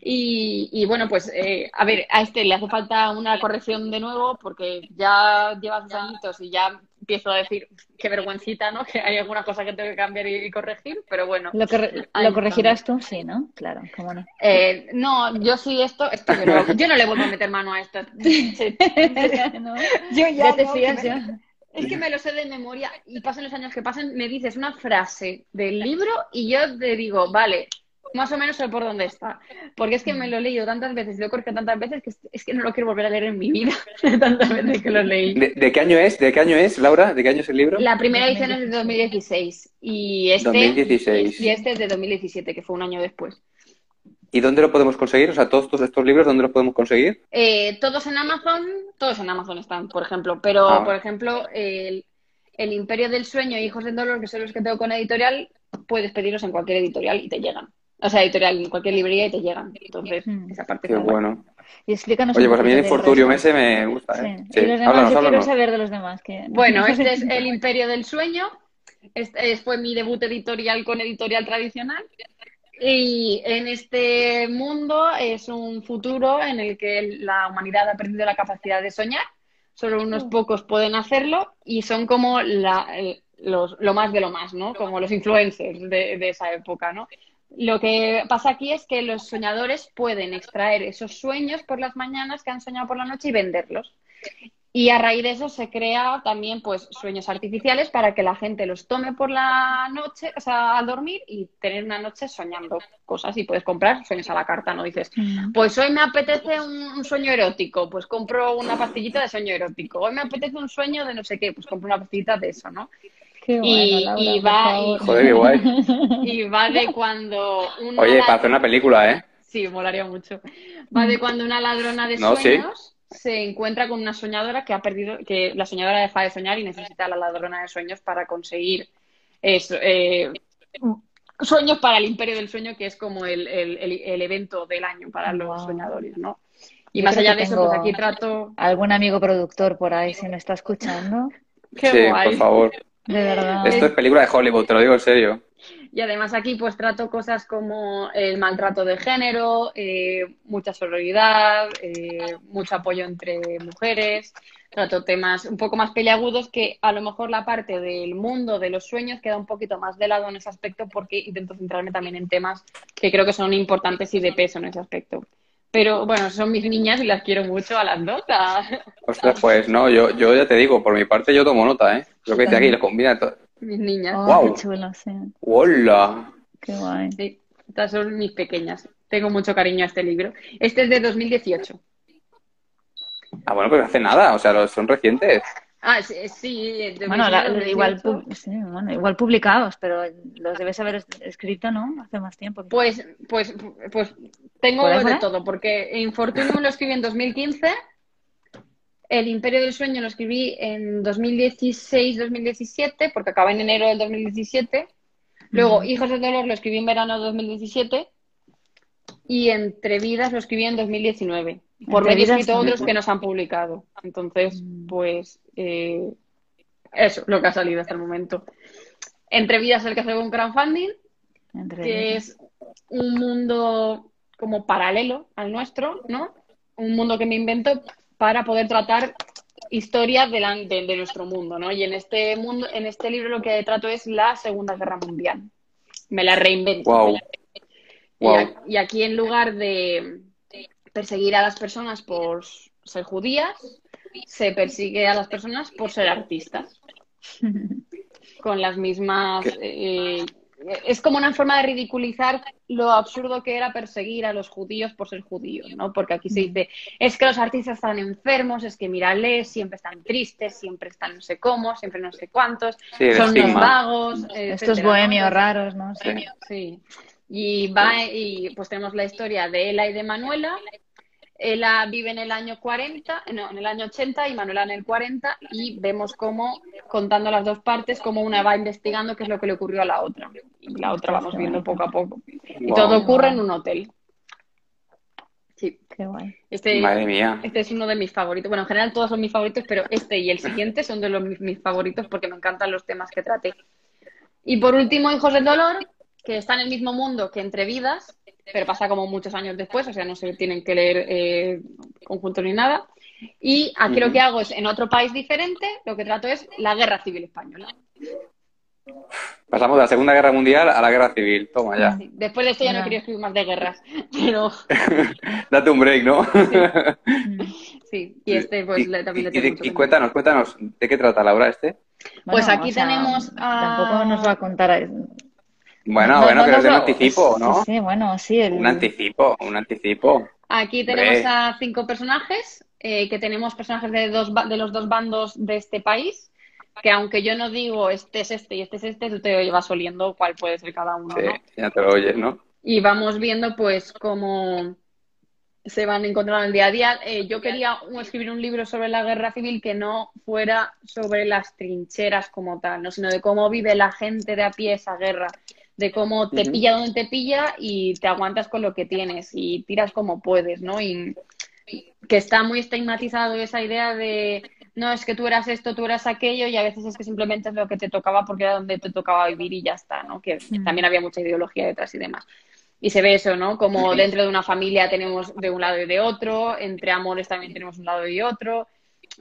Y, y bueno, pues eh, a ver, a este le hace falta una corrección de nuevo porque ya lleva sus añitos y ya empiezo a decir qué vergüencita, ¿no? [laughs] Que hay alguna cosa que tengo que cambiar y, y corregir, pero bueno. Lo, ahí lo corregirás tú, sí, ¿no? Claro, cómo no. Eh, no, yo sí esto, esto yo, no, yo no le vuelvo a meter mano a esto. [laughs] Sí. [laughs] ¿No? Yo Ya te no, fías, que me- ya. Es que me lo sé de memoria y pasan los años que pasan, me dices una frase del libro y yo te digo, vale, más o menos sé por dónde está. Porque es que me lo he leído tantas veces y lo he tantas veces que es, es que no lo quiero volver a leer en mi vida. [laughs] tantas veces que lo leí. ¿De, de qué año es? ¿De qué año es, Laura? ¿De qué año es el libro? La primera edición es de 2016 y este, 2016. y este es de 2017, que fue un año después. ¿Y dónde lo podemos conseguir? O sea, todos estos, estos libros, ¿dónde los podemos conseguir? Eh, todos en Amazon, todos en Amazon están, por ejemplo. Pero, Ah. por ejemplo, el, el Imperio del Sueño y Hijos del Dolor, que son los que tengo con editorial, puedes pedirlos en cualquier editorial y te llegan. O sea, editorial, en cualquier librería y te llegan. Entonces, Mm. esa parte Qué bueno. Y explícanos Oye, pues a mí el resto. ese me gusta, Sí. ¿eh? Y los demás, háblanos, yo quiero saber de los demás. Que... [laughs] Bueno, [laughs] este es [laughs] El Imperio del Sueño. Este es- fue mi debut editorial con editorial tradicional. Y en este mundo es un futuro en el que la humanidad ha perdido la capacidad de soñar. Solo unos pocos pueden hacerlo y son como la, los, lo más de lo más, ¿no? Como los influencers de, de esa época, ¿no? Lo que pasa aquí es que los soñadores pueden extraer esos sueños por las mañanas que han soñado por la noche y venderlos. Y a raíz de eso se crea también pues sueños artificiales para que la gente los tome por la noche, o sea, al dormir y tener una noche soñando cosas y puedes comprar sueños a la carta, ¿no? Dices, Mm. pues hoy me apetece un, un sueño erótico, pues compro una pastillita de sueño erótico. Hoy me apetece un sueño de no sé qué, pues compro una pastillita de eso, ¿no? Qué Y- bueno, Laura, y va- y- Joder, qué guay. [laughs] Y va de cuando una Oye, para hacer una película, ¿eh? Sí, molaría mucho. Va de cuando una ladrona de No, sí. Se encuentra con una soñadora que ha perdido, que la soñadora deja de soñar y necesita a la ladrona de sueños para conseguir eso, eh, sueños para el imperio del sueño, que es como el, el- el- el evento del año para los Wow. soñadores, ¿no? Y Yo más allá de eso, pues aquí trato. Algún amigo productor por ahí, si me está escuchando, Qué sí, guay. por favor. de verdad. Esto es película de Hollywood, te lo digo en serio. Y además aquí pues trato cosas como el maltrato de género, eh, mucha sororidad, eh, mucho apoyo entre mujeres, trato temas un poco más peliagudos que a lo mejor la parte del mundo de los sueños queda un poquito más de lado en ese aspecto porque intento centrarme también en temas que creo que son importantes y de peso en ese aspecto. Pero bueno, son mis niñas y las quiero mucho a las dos. Ostras, pues no, yo, yo ya te digo, por mi parte yo tomo nota, ¿eh? Lo que dice aquí, les combina todo. Mis niñas. Oh, qué chulo, sí. ¡Hola! Qué guay. Sí, estas son mis pequeñas. Tengo mucho cariño a este libro. Este es de 2018. Ah, bueno, pues hace nada, o sea, son recientes. Ah, sí, sí, de Bueno, la- 2018. igual, sí, bueno, igual publicados, pero los debes haber es- escrito, ¿no? Hace más tiempo. Pues, pues, pues tengo ¿Por ahí, por de todo, porque Infortunium lo escribí en 2015, El Imperio del Sueño lo escribí en 2016-2017, porque acaba en enero del 2017. Luego. Hijos del Dolor lo escribí en verano de 2017. Y Entre Vidas lo escribí en 2019. Por Vidas escrito otros que no se han publicado. Entonces, Mm. pues, eh, eso, lo que ha salido hasta el momento. Entre Vidas el que hace un crowdfunding Entre que ellos. es un mundo como paralelo al nuestro, ¿no? Un mundo que me invento para poder tratar historias de, la- de- nuestro mundo, ¿no? Y en este mundo, en este libro lo que trato es la Segunda Guerra Mundial. Me la reinvento. Wow. me la- Y, Wow. a- y aquí en lugar de perseguir a las personas por ser judías, se persigue a las personas por ser artistas [laughs] con las mismas... Eh, es como una forma de ridiculizar lo absurdo que era perseguir a los judíos por ser judíos, ¿no? Porque aquí se dice, es que los artistas están enfermos, es que mírales, siempre están tristes, siempre están no sé cómo, siempre no sé cuántos, Sí, son estigma. vagos, Estos bohemios raros, ¿no? Sí. Sí. Sí. Y va y pues tenemos la historia de Ela y de Manuela. Ela vive en el año 40, no, en el año 80 y Manuela en el 40 y vemos cómo, contando las dos partes, cómo una va investigando qué es lo que le ocurrió a la otra. Y la otra vamos viendo poco a poco. Y Wow. todo ocurre en un hotel. Sí, Qué guay. este, Madre mía. este es uno de mis favoritos. Bueno, en general todos son mis favoritos, pero este y el siguiente son de los, mis, mis favoritos porque me encantan los temas que traté. Y por último, Hijos del Dolor, que está en el mismo mundo que Entre Vidas, pero pasa como muchos años después, o sea, no se tienen que leer eh, conjuntos ni nada. Y aquí lo que hago es, en otro país diferente, lo que trato es la guerra civil española. Pasamos de la Segunda Guerra Mundial a la Guerra Civil. Toma ya. Después de esto ya no, quería escribir más de guerras, [laughs] pero... [laughs] Date un break, ¿no? sí. y este pues también le tengo y, y cuéntanos, cuéntanos, ¿de qué trata Laura este? pues aquí tenemos... Tampoco nos va a contar... Bueno, bueno, que es un anticipo, ¿no? Sí, bueno, sí. Un anticipo, un anticipo. Aquí tenemos a cinco personajes, eh, que tenemos personajes de, dos, de los dos bandos de este país que aunque yo no digo este es este y este es este, tú te vas oliendo cuál puede ser cada uno. Sí, ya te lo oyes, ¿no? Y vamos viendo pues cómo se van encontrando en el día a día. Eh, yo quería escribir un libro sobre la guerra civil que no fuera sobre las trincheras como tal, ¿no? sino de cómo vive la gente de a pie esa guerra, de cómo te pilla donde te pilla y te aguantas con lo que tienes y tiras como puedes, ¿no? Y que está muy estigmatizado esa idea de no es que tú eras esto, tú eras aquello, y a veces es que simplemente es lo que te tocaba porque era donde te tocaba vivir y ya está, ¿no? Que mm. también había mucha ideología detrás y demás. Y se ve eso, ¿no? Como dentro de una familia tenemos de un lado y de otro, entre amores también tenemos un lado y otro.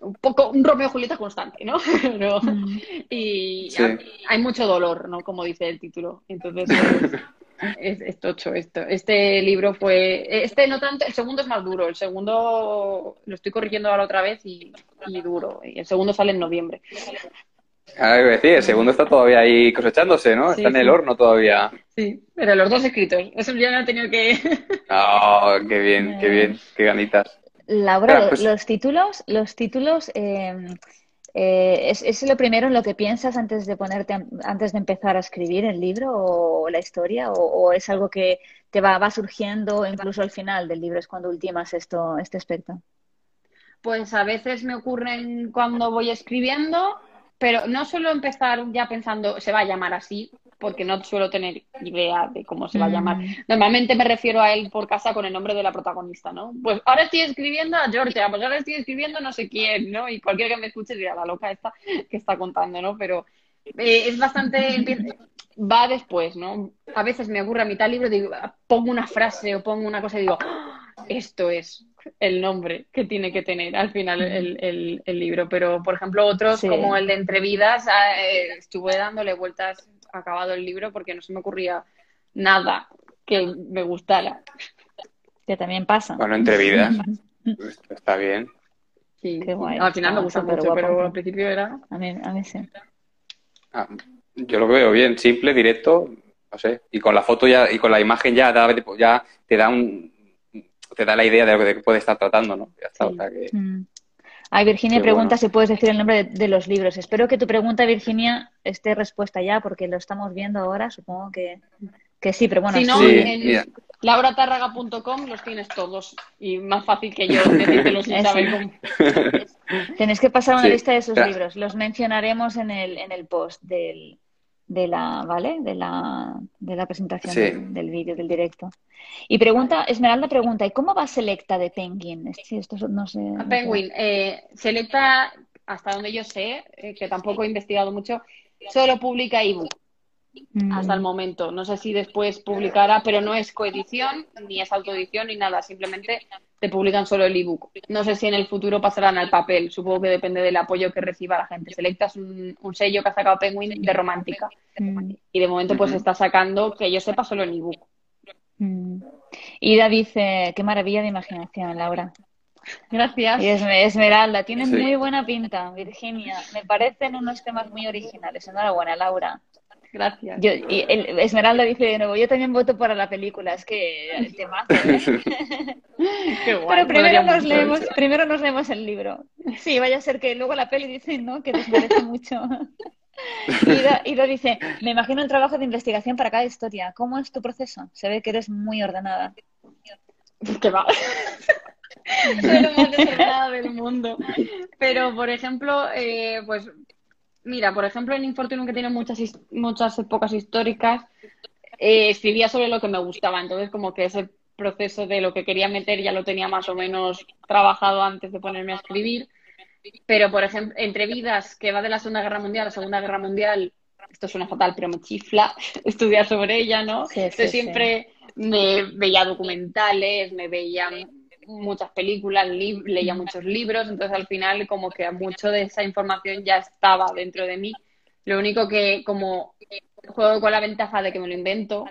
Un poco un Romeo y Julieta constante, ¿no? [laughs] Mm. y hay mucho dolor, ¿no? Como dice el título. Entonces, [laughs] es, es, tocho esto. Este libro fue. Este no tanto. El segundo es más duro. El segundo lo estoy corrigiendo ahora otra vez y, duro. Y el segundo sale en noviembre. Ah, decir, el segundo está todavía ahí cosechándose, ¿no? está en el horno todavía. Sí, pero los dos escritos. Eso ya no he tenido que. Oh, qué bien, qué [laughs] bien, qué ganitas. Laura, pues los títulos, los títulos. Eh, eh, ¿es, lo primero en lo que piensas antes de ponerte, antes de empezar a escribir el libro o la historia? ¿O, es algo que te va, va, surgiendo incluso al final del libro? ¿Es cuando ultimas esto, este aspecto? Pues a veces me ocurren cuando voy escribiendo, pero no suelo empezar ya pensando, se va a llamar así, porque no suelo tener idea de cómo se va a llamar. Mm. Normalmente me refiero a él por casa con el nombre de la protagonista, ¿no? Pues ahora estoy escribiendo a Georgia, pues ahora estoy escribiendo no sé quién, ¿no? Y cualquiera que me escuche dirá la loca esta que está contando, ¿no? Pero eh, es bastante [laughs] va después, ¿no? A veces me ocurre a mitad libro, digo, pongo una frase o pongo una cosa y digo, ¡Ah! esto es el nombre que tiene que tener al final el, libro. Pero, por ejemplo, otros como el de Entrevidas, ah, eh, estuve dándole vueltas acabado el libro porque no se me ocurría nada que me gustara. Que también pasa. Bueno, entre vidas. [laughs] Está bien. Sí, al final me gusta mucho, pero al principio era. A mí, a mí sí. Ah, yo lo veo bien, simple, directo, no sé. Y con la foto ya, y con la imagen ya, ya te da un te da la idea de lo que puede estar tratando, ¿no? Ya está, o sea que... Mm. Ay, Virginia pregunta si puedes decir el nombre de, los libros. Espero que tu pregunta, Virginia, esté respuesta ya, porque lo estamos viendo ahora. Supongo que, que sí, pero bueno. Si no, en lauratarraga.com los tienes todos. Y más fácil que yo decírtelos sin [laughs] saber cómo. Tenéis que pasar una lista de esos libros. Los mencionaremos en el, en el post del, de la, ¿vale? De la, de la presentación del, vídeo, del directo. Y pregunta, Esmeralda pregunta, ¿y cómo va Selecta de Penguin? esto no sé. Penguin, eh, Selecta, hasta donde yo sé, eh, que tampoco he investigado mucho, solo publica ebook hasta el mm. momento. No sé si después publicará, pero no es coedición, ni es autoedición, ni nada. Simplemente te publican solo el ebook. No sé si en el futuro pasarán al papel. Supongo que depende del apoyo que reciba la gente. Selectas un, un sello que ha sacado Penguin de romántica. Mm. Y de momento pues está sacando, que yo sepa, solo el ebook. Mm. Ida dice, qué maravilla de imaginación, Laura. Gracias. Y Esmeralda, tiene muy buena pinta, Virginia. Me parecen unos temas muy originales. Enhorabuena, Laura. Gracias. Yo, y Esmeralda dice de nuevo, yo también voto para la película, es que el tema. ¿eh? [laughs] Pero primero nos, leemos, primero nos leemos el libro. Sí, vaya a ser que luego la peli dice, ¿no? Que desmerece mucho. [laughs] Ida, dice, me imagino el trabajo de investigación para cada historia. ¿Cómo es tu proceso? Se ve que eres muy ordenada. ¿Qué va? [laughs] Soy lo más desordenada del mundo. Pero, por ejemplo, eh, pues Mira, por ejemplo, en Infortunio, que tiene muchas, muchas épocas históricas, eh, escribía sobre lo que me gustaba. Entonces, como que ese proceso de lo que quería meter ya lo tenía más o menos trabajado antes de ponerme a escribir. Pero, por ejemplo, entre vidas que va de la Segunda Guerra Mundial a la Segunda Guerra Mundial, esto suena fatal, pero me chifla [laughs] estudiar sobre ella, ¿no? Entonces siempre me veía documentales, me veía muchas películas, leía muchos libros, entonces al final como que mucho de esa información ya estaba dentro de mí. Lo único que como juego con la ventaja de que me lo invento,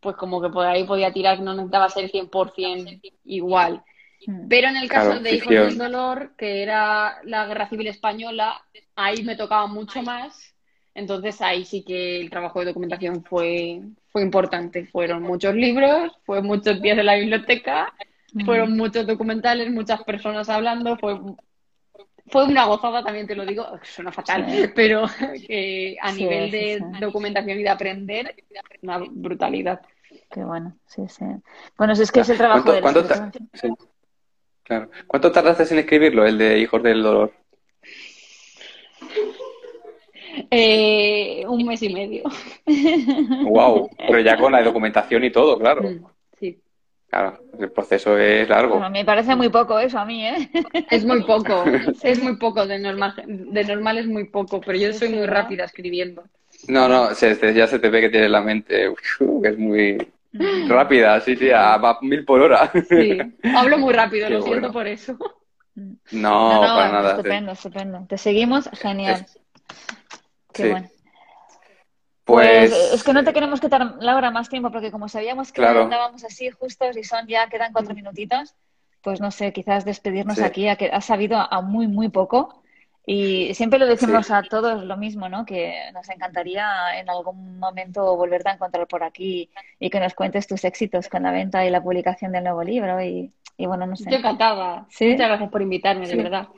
pues como que por ahí podía tirar, no necesitaba ser 100% igual. Mm. Pero en el caso de Hijos del Dolor, que era la Guerra Civil Española, ahí me tocaba mucho más. Entonces ahí sí que el trabajo de documentación fue, fue importante. Fueron muchos libros, fue muchos días en la biblioteca, fueron muchos documentales, muchas personas hablando, fue, fue una gozada, también te lo digo, suena fatal, pero [laughs] a nivel de documentación y de aprender, una brutalidad. Qué bueno, sí, sí. Bueno, es que es el trabajo de ¿cuánto, Claro. ¿Cuánto tardaste en escribirlo, el de Hijos del Dolor? Eh, un mes y medio. Wow, [laughs] pero ya con la documentación y todo, claro. Mm, sí. Claro, el proceso es largo. me parece muy poco eso a mí, ¿eh? Es muy poco, [laughs] es muy poco, de normal, de normal es muy poco, pero yo soy muy rápida escribiendo. No, no, ya se te ve que tienes la mente, que es muy, Rápida, sí, sí, a, mil por hora. Sí, hablo muy rápido, [laughs] lo siento por eso. No, para nada. Estupendo, estupendo. Te seguimos, genial. Qué bueno. Pues... pues... es que no te queremos quitar, Laura, más tiempo, porque como sabíamos que claro. andábamos así justos y son ya, quedan cuatro minutitos, pues no sé, quizás despedirnos aquí, a que has sabido a muy, muy poco. Y siempre lo decimos a todos lo mismo, ¿no? Que nos encantaría en algún momento volverte a encontrar por aquí y que nos cuentes tus éxitos con la venta y la publicación del nuevo libro. Y, bueno, no sé. Yo encantada. Muchas gracias por invitarme, de verdad.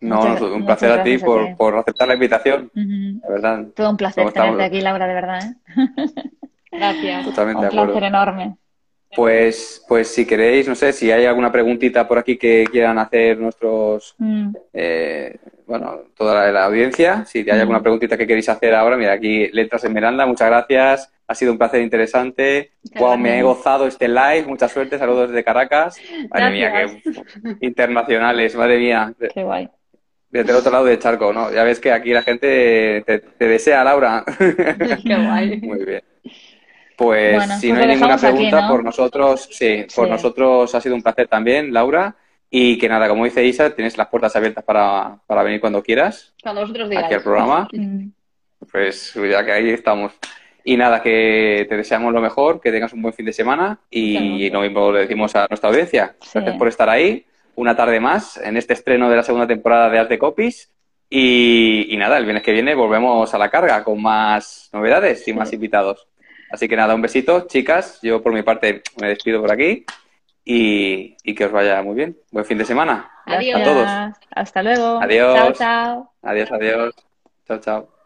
No, un placer a ti por, por, aceptar la invitación. De verdad. Todo un placer tenerte aquí, Laura, de verdad. ¿eh? [laughs] Gracias. Totalmente un placer enorme. Pues, pues si queréis, no sé, si hay alguna preguntita por aquí que quieran hacer nuestros, mm. eh, bueno, toda la, audiencia, si hay alguna mm. preguntita que queréis hacer ahora, mira, aquí Letras Esmeralda, muchas gracias, ha sido un placer interesante, wow, me he gozado este live, mucha suerte, saludos desde Caracas, madre mía, qué internacionales, madre mía. Qué guay. Desde el otro lado de charco, ¿no? Ya ves que aquí la gente te, te desea, Laura. [laughs] Qué guay. Muy bien. Pues si pues no hay ninguna pregunta, por nosotros, sí, por nosotros ha sido un placer también, Laura. Y que nada, como dice Isa, tienes las puertas abiertas para, para venir cuando quieras. Cuando vosotros digáis. Aquí al programa. Mm. pues ya que ahí estamos. Y nada, que te deseamos lo mejor, que tengas un buen fin de semana y lo mismo le decimos a nuestra audiencia. Gracias por estar ahí una tarde más en este estreno de la segunda temporada de Art de Copies. Y, y, nada, el viernes que viene volvemos a la carga con más novedades y más invitados. Así que nada, un besito, chicas. Yo por mi parte me despido por aquí y, que os vaya muy bien. Buen fin de semana. Adiós. A todos. Hasta luego. Adiós. Chao, chao. Adiós, adiós. Chao, chao.